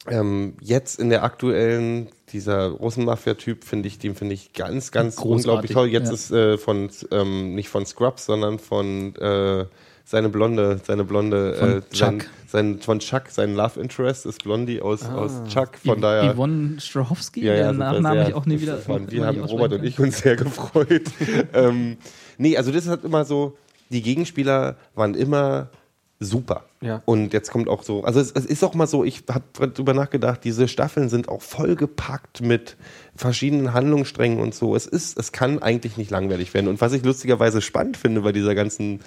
ähm, jetzt in der aktuellen, dieser Russenmafia-Typ, finde ich, den finde ich ganz, ganz Großartig, unglaublich toll. Jetzt ja. ist äh, von, ähm, nicht von Scrubs, sondern von äh, seine Blonde, seine Blonde, Von äh, sein, Chuck. sein, von Chuck, sein Love Interest ist Blondie aus, Ah. aus Chuck, von daher. Yvonne Strahowski, Ja, ja, der super, Nachname sehr ich auch nie wieder. fand. Wir haben Robert und ich uns sehr gefreut. ähm, nee, also das hat immer so, die Gegenspieler waren immer super. Ja. Und jetzt kommt auch so, also es, es ist auch mal so, ich habe drüber nachgedacht, diese Staffeln sind auch vollgepackt mit verschiedenen Handlungssträngen und so. Es ist, es kann eigentlich nicht langweilig werden. Und was ich lustigerweise spannend finde bei dieser ganzen,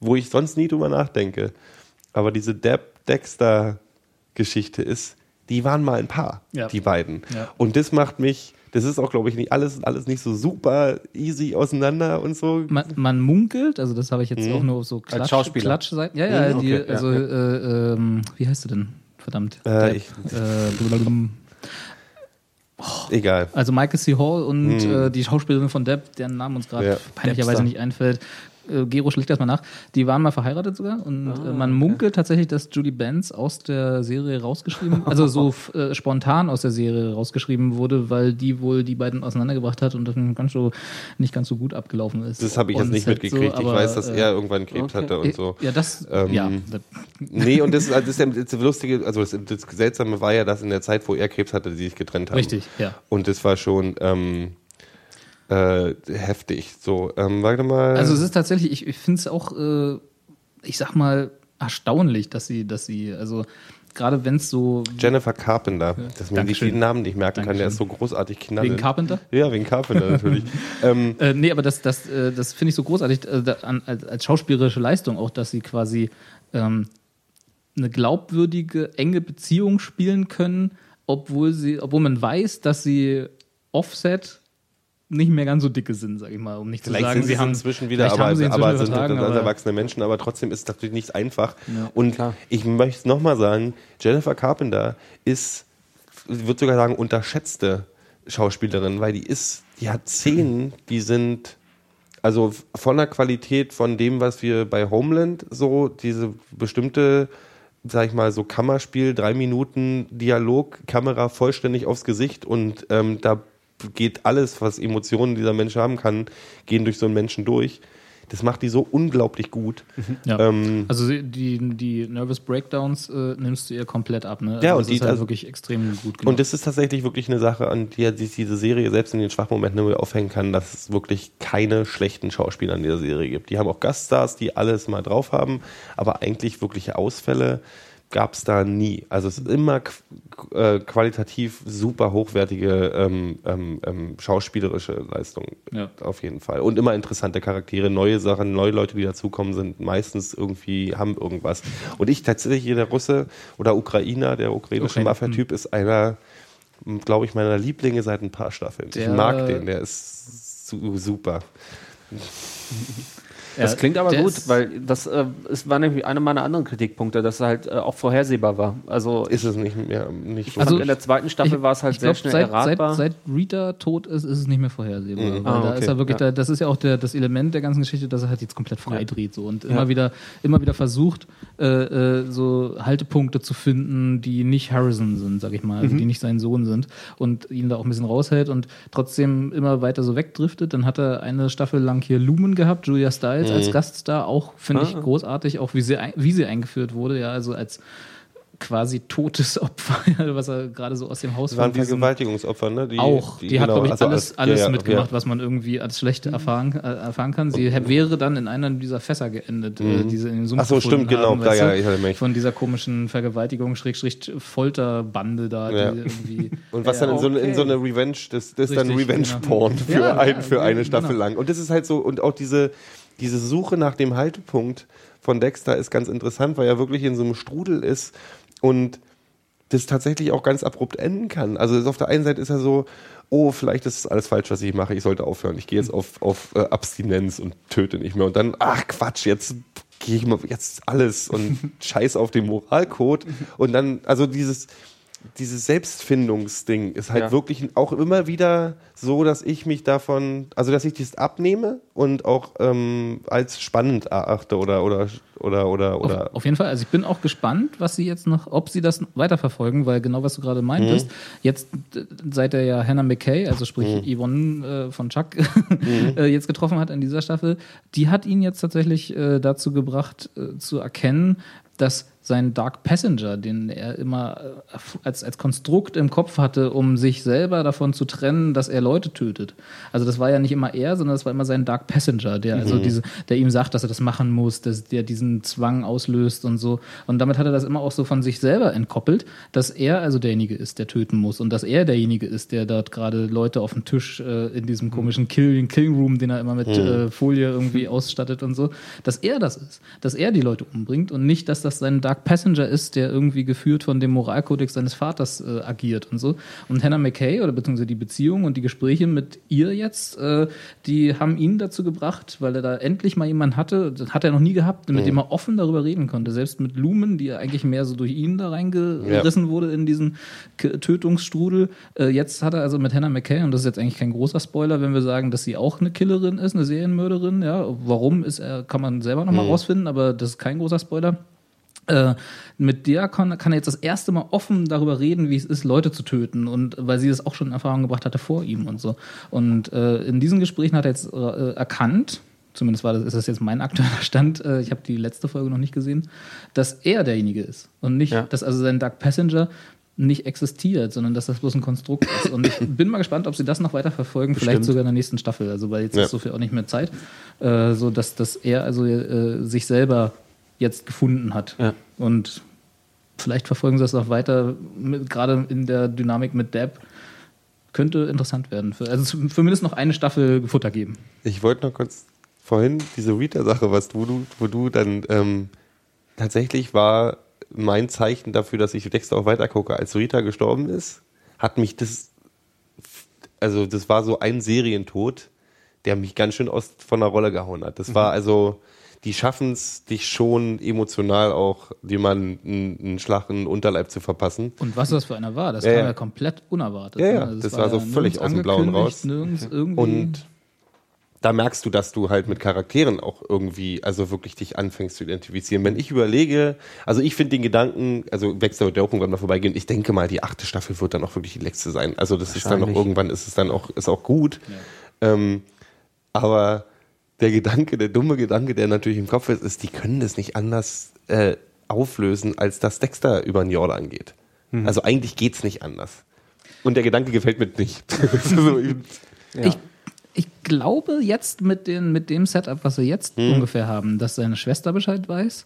wo ich sonst nie drüber nachdenke, aber diese Deb-Dexter-Geschichte ist, die waren mal ein Paar, Ja. die beiden. Ja. Und das macht mich, das ist auch, glaube ich, nicht alles, alles nicht so super easy auseinander und so. Man, man munkelt, also das habe ich jetzt auch nur auf so Klatsch, Schauspieler. Klatschseiten. Ja, ja, Mhm, die, okay, ja, also, Äh, ähm, wie heißt du denn? Verdammt. Äh, ich- äh, blablabla. Egal. also Michael C. Hall und äh, die Schauspielerin von Depp, deren Name uns gerade Ja. peinlicherweise nicht einfällt. Äh, Gero schlägt das mal nach. Die waren mal verheiratet sogar und Ah, äh, man munkelt tatsächlich, dass Julie Benz aus der Serie rausgeschrieben, also so äh, spontan aus der Serie rausgeschrieben wurde, weil die wohl die beiden auseinandergebracht hat und das ganz so, nicht ganz so gut abgelaufen ist. Das habe ich jetzt nicht halt mitgekriegt. so, ich aber, weiß, dass äh, er irgendwann Krebs okay. hatte und so. Ja, das, Ähm, ja. Nee, und das, das ist ja das Lustige, also das, das Seltsame war ja, dass in der Zeit, wo er Krebs hatte, sie sich getrennt haben. Richtig, ja. Und das war schon ähm, äh, heftig. So, ähm, warte mal. Also es ist tatsächlich, ich, ich finde es auch, äh, ich sag mal, erstaunlich, dass sie, dass sie, also gerade wenn es so Jennifer Carpenter, dass mir nicht Dankeschön. den Namen nicht merken kann, der Dankeschön. ist so großartig knallend. wegen Carpenter? Ja, wegen Carpenter natürlich. ähm, Äh, nee, aber das, das, äh, das finde ich so großartig äh, da, an, als, als schauspielerische Leistung auch, dass sie quasi ähm, eine glaubwürdige, enge Beziehung spielen können, obwohl sie, obwohl man weiß, dass sie Offset nicht mehr ganz so dicke sind, sag ich mal, um nicht zu Vielleicht sagen, sind sie sie haben inzwischen wieder, aber, haben sie inzwischen aber sind als aber- erwachsene Menschen, aber trotzdem ist es natürlich nicht einfach. Ja, und klar. ich möchte es nochmal sagen, Jennifer Carpenter ist, ich würde sogar sagen, unterschätzte Schauspielerin, weil die ist, die hat Szenen, die sind also von der Qualität von dem, was wir bei Homeland so, diese bestimmte, sag ich mal, so Kammerspiel, drei Minuten Dialog, Kamera vollständig aufs Gesicht und ähm, da geht alles, was Emotionen dieser Mensch haben kann, gehen durch so einen Menschen durch. Das macht die so unglaublich gut. Ja. Ähm, also die, die Nervous Breakdowns äh, nimmst du ihr komplett ab, ne? Ja, also und das die- ist halt also- wirklich extrem gut gemacht. Und das ist tatsächlich wirklich eine Sache, an der sich diese Serie selbst in den Schwachmomenten aufhängen kann, dass es wirklich keine schlechten Schauspieler in dieser Serie gibt. Die haben auch Gaststars, die alles mal drauf haben, aber eigentlich wirkliche Ausfälle gab es da nie. Also es ist immer äh, qualitativ super hochwertige ähm, ähm, ähm, schauspielerische Leistung Ja. auf jeden Fall. Und immer interessante Charaktere, neue Sachen, neue Leute, die dazukommen, sind meistens irgendwie, haben irgendwas. Und ich tatsächlich, der Russe oder Ukrainer, der ukrainische Ukraine, Mafia-Typ, ist einer, glaube ich, meiner Lieblinge seit ein paar Staffeln. Der- ich mag den, der ist su super. Das Ja, klingt aber gut, weil das äh, es war nämlich einer meiner anderen Kritikpunkte, dass es halt äh, auch vorhersehbar war. Also Ist es nicht mehr, nicht ich fand, in der zweiten Staffel war es halt ich sehr glaub, schnell seit, erratbar. Seit, seit Rita tot ist, ist es nicht mehr vorhersehbar. Mhm. Weil Ah, da okay. ist er wirklich, Ja. da, das ist ja auch der, das Element der ganzen Geschichte, dass er halt jetzt komplett frei Ja. dreht so und Ja. immer wieder, immer wieder versucht, äh, äh, so Haltepunkte zu finden, die nicht Harrison sind, sag ich mal, Mhm. also die nicht sein Sohn sind und ihn da auch ein bisschen raushält und trotzdem immer weiter so wegdriftet. Dann hat er eine Staffel lang hier Lumen gehabt, Julia Stiles Mhm. als Gaststar, auch finde ich Ah. großartig, auch wie sie, wie sie eingeführt wurde, ja, also als quasi totes Opfer, was er gerade so aus dem Haus Das waren von diesem- Vergewaltigungsopfer, ne? Die, auch. Die, hat, genau, glaube ich, also alles, als- alles ja, ja, mitgemacht, ja. was man irgendwie als Schlechte erfahren, äh, erfahren kann. Sie wäre dann in einer dieser Fässer geendet, äh, die sie in den Sumpf Mhm. Ach so, stimmt, genau, haben, weißt ja, ich erinnere mich. Von dieser komischen Vergewaltigung, Schrägstrich, Folterbande da, Ja. die irgendwie. Und was dann in so, eine- in so eine Revenge, das, das ist dann Revenge-Porn genau. für, Ja, ein, ja, für eine genau. Staffel lang. Und das ist halt so, und auch diese, diese Suche nach dem Haltepunkt von Dexter ist ganz interessant, weil er wirklich in so einem Strudel ist und das tatsächlich auch ganz abrupt enden kann. Also auf der einen Seite ist er so, oh, vielleicht ist alles falsch, was ich mache, ich sollte aufhören. Ich gehe jetzt auf, auf äh, Abstinenz und töte nicht mehr. Und dann, ach Quatsch, jetzt gehe ich mal jetzt alles und scheiß auf den Moralcode. Und dann, also dieses, dieses Selbstfindungsding ist halt Ja. wirklich auch immer wieder so, dass ich mich davon, also dass ich das abnehme und auch ähm, als spannend erachte oder oder oder oder oder Auf, auf jeden Fall. Also ich bin auch gespannt, was sie jetzt noch, ob sie das weiterverfolgen, weil genau was du gerade meintest, Mhm. jetzt äh, seit er ja Hannah McKay, also sprich Yvonne äh, von Chuck, Mhm. äh, jetzt getroffen hat in dieser Staffel, die hat ihn jetzt tatsächlich äh, dazu gebracht, äh, zu erkennen, dass sein Dark Passenger, den er immer äh, als, als Konstrukt im Kopf hatte, um sich selber davon zu trennen, dass er Leute tötet. Also das war ja nicht immer er, sondern das war immer sein Dark Passenger, der also diese, der ihm sagt, dass er das machen muss, dass der diesen Zwang auslöst und so. Und damit hat er das immer auch so von sich selber entkoppelt, dass er also derjenige ist, der töten muss und dass er derjenige ist, der dort gerade Leute auf dem Tisch äh, in diesem komischen Kill, Killing Room, den er immer mit äh, Folie irgendwie ausstattet und so, dass er das ist, dass er die Leute umbringt und nicht, dass das sein Dark Passenger ist, der irgendwie geführt von dem Moralkodex seines Vaters äh, agiert und so. Und Hannah McKay oder beziehungsweise die Beziehung und die Gespräche mit ihr jetzt, äh, die haben ihn dazu gebracht, weil er da endlich mal jemanden hatte, das hat er noch nie gehabt, mit dem er offen darüber reden konnte. Selbst mit Lumen, die ja eigentlich mehr so durch ihn da reingerissen wurde in diesen K Tötungsstrudel. Äh, jetzt hat er also mit Hannah McKay, und das ist jetzt eigentlich kein großer Spoiler, wenn wir sagen, dass sie auch eine Killerin ist, eine Serienmörderin, ja. Warum ist er, kann man selber nochmal mal rausfinden, aber das ist kein großer Spoiler. Äh, mit der kann, kann er jetzt das erste Mal offen darüber reden, wie es ist, Leute zu töten. Und weil sie das auch schon in Erfahrung gebracht hatte vor ihm und so. Und äh, in diesen Gesprächen hat er jetzt äh, erkannt, zumindest war das, ist das jetzt mein aktueller Stand, äh, ich habe die letzte Folge noch nicht gesehen, dass er derjenige ist. Und nicht, Ja. dass also sein Dark Passenger nicht existiert, sondern dass das bloß ein Konstrukt ist. Und ich bin mal gespannt, ob sie das noch weiter verfolgen, vielleicht Bestimmt. sogar in der nächsten Staffel. Also weil jetzt Ja. ist so viel auch nicht mehr Zeit, äh, so dass, dass er also äh, sich selber jetzt gefunden hat. Ja. Und vielleicht verfolgen sie das auch weiter, mit, gerade in der Dynamik mit Deb. Könnte interessant werden. Für, also zu- für mindestens noch eine Staffel Futter geben. Ich wollte noch kurz vorhin diese Rita-Sache, was du, du, wo du dann ähm, tatsächlich war mein Zeichen dafür, dass ich Dexter auch weitergucke. Als Rita gestorben ist, hat mich das, also das war so ein Serientod, der mich ganz schön aus von der Rolle gehauen hat. Das war also, die schaffen es, dich schon emotional auch, jemanden einen, einen Schlag in den Unterleib zu verpassen. Und was das für einer war, das Ja, kam ja. ja komplett unerwartet. Ja, ja? Also es das war so völlig aus dem Blauen raus. Irgendwie. Und da merkst du, dass du halt mit Charakteren auch irgendwie, also wirklich dich anfängst zu identifizieren. Wenn ich überlege, also ich finde den Gedanken, also Wechsel der wenn wir vorbeigehen, ich denke mal, die achte Staffel wird dann auch wirklich die letzte sein. Also das ist dann noch Wahrscheinlich. irgendwann, ist es dann auch, ist auch gut. Ähm, aber der Gedanke, der dumme Gedanke, der natürlich im Kopf ist, ist, die können das nicht anders äh, auflösen, als dass Dexter über den Jordan geht. Mhm. Also eigentlich geht's nicht anders. Und der Gedanke gefällt mir nicht. so, ich- Ich, ich glaube jetzt mit, den, mit dem Setup, was wir jetzt Hm. ungefähr haben, dass seine Schwester Bescheid weiß,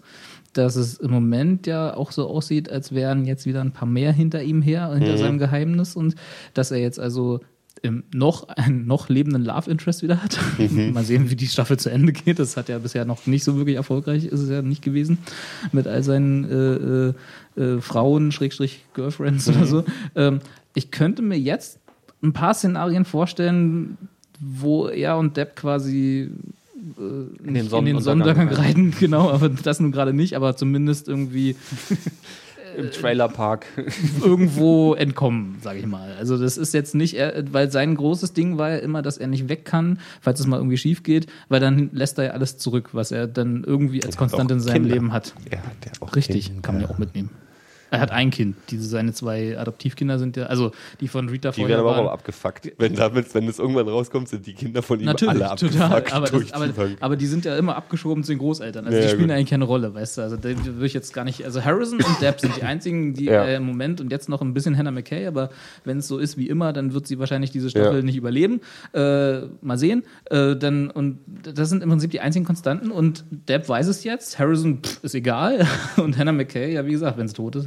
dass es im Moment ja auch so aussieht, als wären jetzt wieder ein paar mehr hinter ihm her, hinter seinem Geheimnis und dass er jetzt also im noch einen noch lebenden Love Interest wieder hat. Mhm. Mal sehen, wie die Staffel zu Ende geht. Das hat ja bisher noch nicht so wirklich erfolgreich, ist es ja nicht gewesen mit all seinen äh, äh, äh, Frauen, Schrägstrich Girlfriends Mhm. oder so. Ähm, ich könnte mir jetzt ein paar Szenarien vorstellen, wo er und Depp quasi äh, in den den Sonnenuntergang Sonnenuntergang rein. reiten, genau, aber das nun gerade nicht, aber zumindest irgendwie Im Trailerpark. irgendwo entkommen, sage ich mal. Also das ist jetzt nicht, weil sein großes Ding war ja immer, dass er nicht weg kann, falls es mal irgendwie schief geht, weil dann lässt er ja alles zurück, was er dann irgendwie als Konstant in seinem Kinder. Lehm hat. Hat ja auch Richtig, Kinder. kann man ja auch mitnehmen. Er hat ein Kind. Diese seine zwei Adoptivkinder sind ja, also die von Rita Die werden aber auch abgefuckt. Wenn, damit, wenn das irgendwann rauskommt, sind die Kinder von ihm Natürlich, alle abgefuckt total. Aber, das, aber, die aber die sind ja immer abgeschoben zu den Großeltern. Also Ja, die spielen gut. eigentlich keine Rolle, weißt du. Also da würde ich jetzt gar nicht. Also Harrison und Depp sind die einzigen, die Ja. äh, im Moment und jetzt noch ein bisschen Hannah McKay, aber wenn es so ist wie immer, dann wird sie wahrscheinlich diese Staffel Ja. nicht überleben. Äh, mal sehen. Äh, dann, und das sind im Prinzip die einzigen Konstanten und Depp weiß es jetzt. Harrison pff, ist egal. Und Hannah McKay, ja, wie gesagt, wenn es tot ist,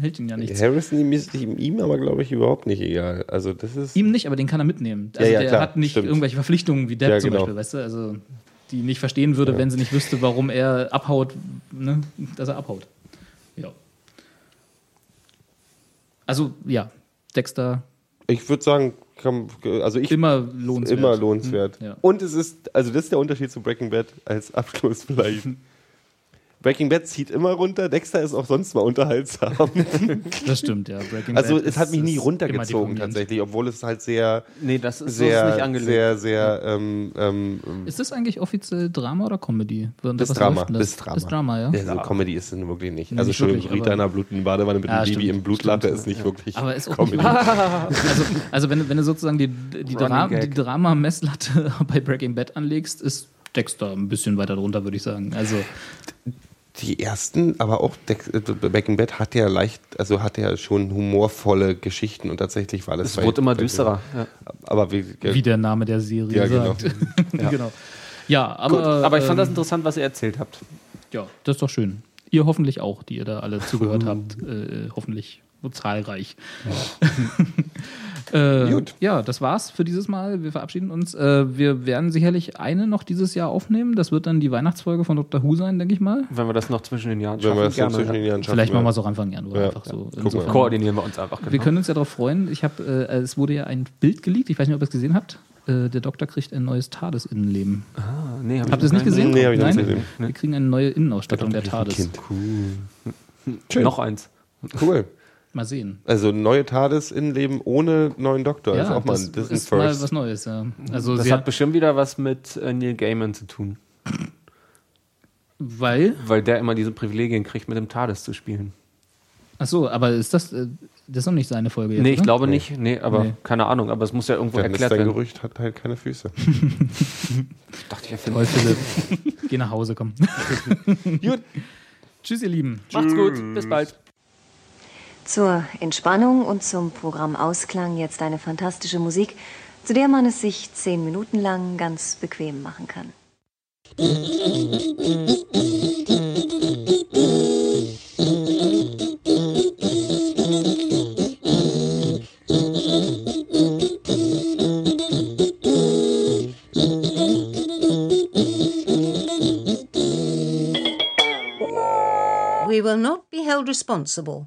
hält ihn ja nichts. Harrison ist ihm, aber, glaube ich, überhaupt nicht egal. Also das ist. Ihm nicht, aber den kann er mitnehmen. Also ja, der klar, hat nicht stimmt. irgendwelche Verpflichtungen wie Depp Ja, zum genau. Beispiel, weißt du? Also die nicht verstehen würde, wenn sie nicht wüsste, warum er abhaut, ne? dass er abhaut. Ja. Also ja, Dexter Ich würde sagen, also ich immer lohnenswert. immer lohnenswert. Ja. Und es ist, also das ist der Unterschied zu Breaking Bad als Abschluss vielleicht. Breaking Bad zieht immer runter, Dexter ist auch sonst mal unterhaltsam. Das stimmt, ja. Breaking Also Bad es hat mich nie runtergezogen tatsächlich, obwohl es halt sehr, Nee, das ist so ist nicht sehr, angelegt. sehr, sehr, ähm, ähm, Ist das eigentlich offiziell Drama oder Comedy? Das Drama, das Drama. Das Drama, ja. Ja, so Comedy ist es wirklich nicht. Nee, also nicht Entschuldigung, wirklich, Rita in einer blutigen Badewanne mit Ja, einem Baby im Blutlache ist nicht wirklich Aber ist auch Comedy. nicht also, also wenn, du- wenn du sozusagen die, die, Dra die. Drama-Messlatte bei Breaking Bad anlegst, ist Dexter ein bisschen weiter drunter, würde ich sagen. Also Die ersten, aber auch äh, Breaking Bad hat ja leicht, also hat ja schon humorvolle Geschichten und tatsächlich war das Es wurde immer düsterer. Ja. Aber wie, wie der Name der Serie Ja, genau. sagt. genau. Ja, aber, Gut, aber ich fand das ähm, interessant, was ihr erzählt habt. Ja, das ist doch schön. Ihr hoffentlich auch, die ihr da alle zugehört habt. Äh, hoffentlich so zahlreich. äh, Gut. Ja, das war's für dieses Mal. Wir verabschieden uns. Äh, wir werden sicherlich eine noch dieses Jahr aufnehmen. Das wird dann die Weihnachtsfolge von Dr. Who sein, denke ich mal. Wenn wir das noch zwischen den Jahren wenn wir schaffen, das so gerne. zwischen den Jahren schaffen. Vielleicht machen wir es auch Anfang Januar. Ja, einfach ja. so. Gucken wir. Insofern- Koordinieren wir uns einfach. Wir Genau. können uns ja darauf freuen. Ich habe, äh, es wurde ja ein Bild geleakt. Ich weiß nicht, ob ihr es gesehen habt. Äh, der Doktor kriegt ein neues TARDIS-Innenleben. Ah, nee, hab Habt ihr es nicht gesehen? Nee, hab ich Nein? nicht gesehen. Wir kriegen eine neue Innenausstattung der Ein TARDIS. Kind. Schön. Noch eins. Cool. Mal sehen. Also neue TARDIS Innenleben ohne neuen Doktor. das ist auch mal das ein, das ist ein ist mal First. was Neues. Ja. Also Das hat bestimmt wieder was mit äh, Neil Gaiman zu tun. weil, Weil der immer diese Privilegien kriegt, mit dem TARDIS zu spielen. ach so, aber ist das, äh, das ist noch nicht seine Folge jetzt, nee, ich oder? glaube nicht. Nee, aber Nee. keine Ahnung. Aber es muss ja irgendwo Dann ist erklärt dein werden. Gerücht hat halt keine Füße. Ich dachte, ich erfinde. Toll, Philipp. Geh nach Hause, komm. Gut. Tschüss, ihr Lieben. Macht's gut. Bis bald. Zur Entspannung und zum Programmausklang jetzt eine fantastische Musik, zu der man es sich zehn Minuten lang ganz bequem machen kann. We will not be held responsible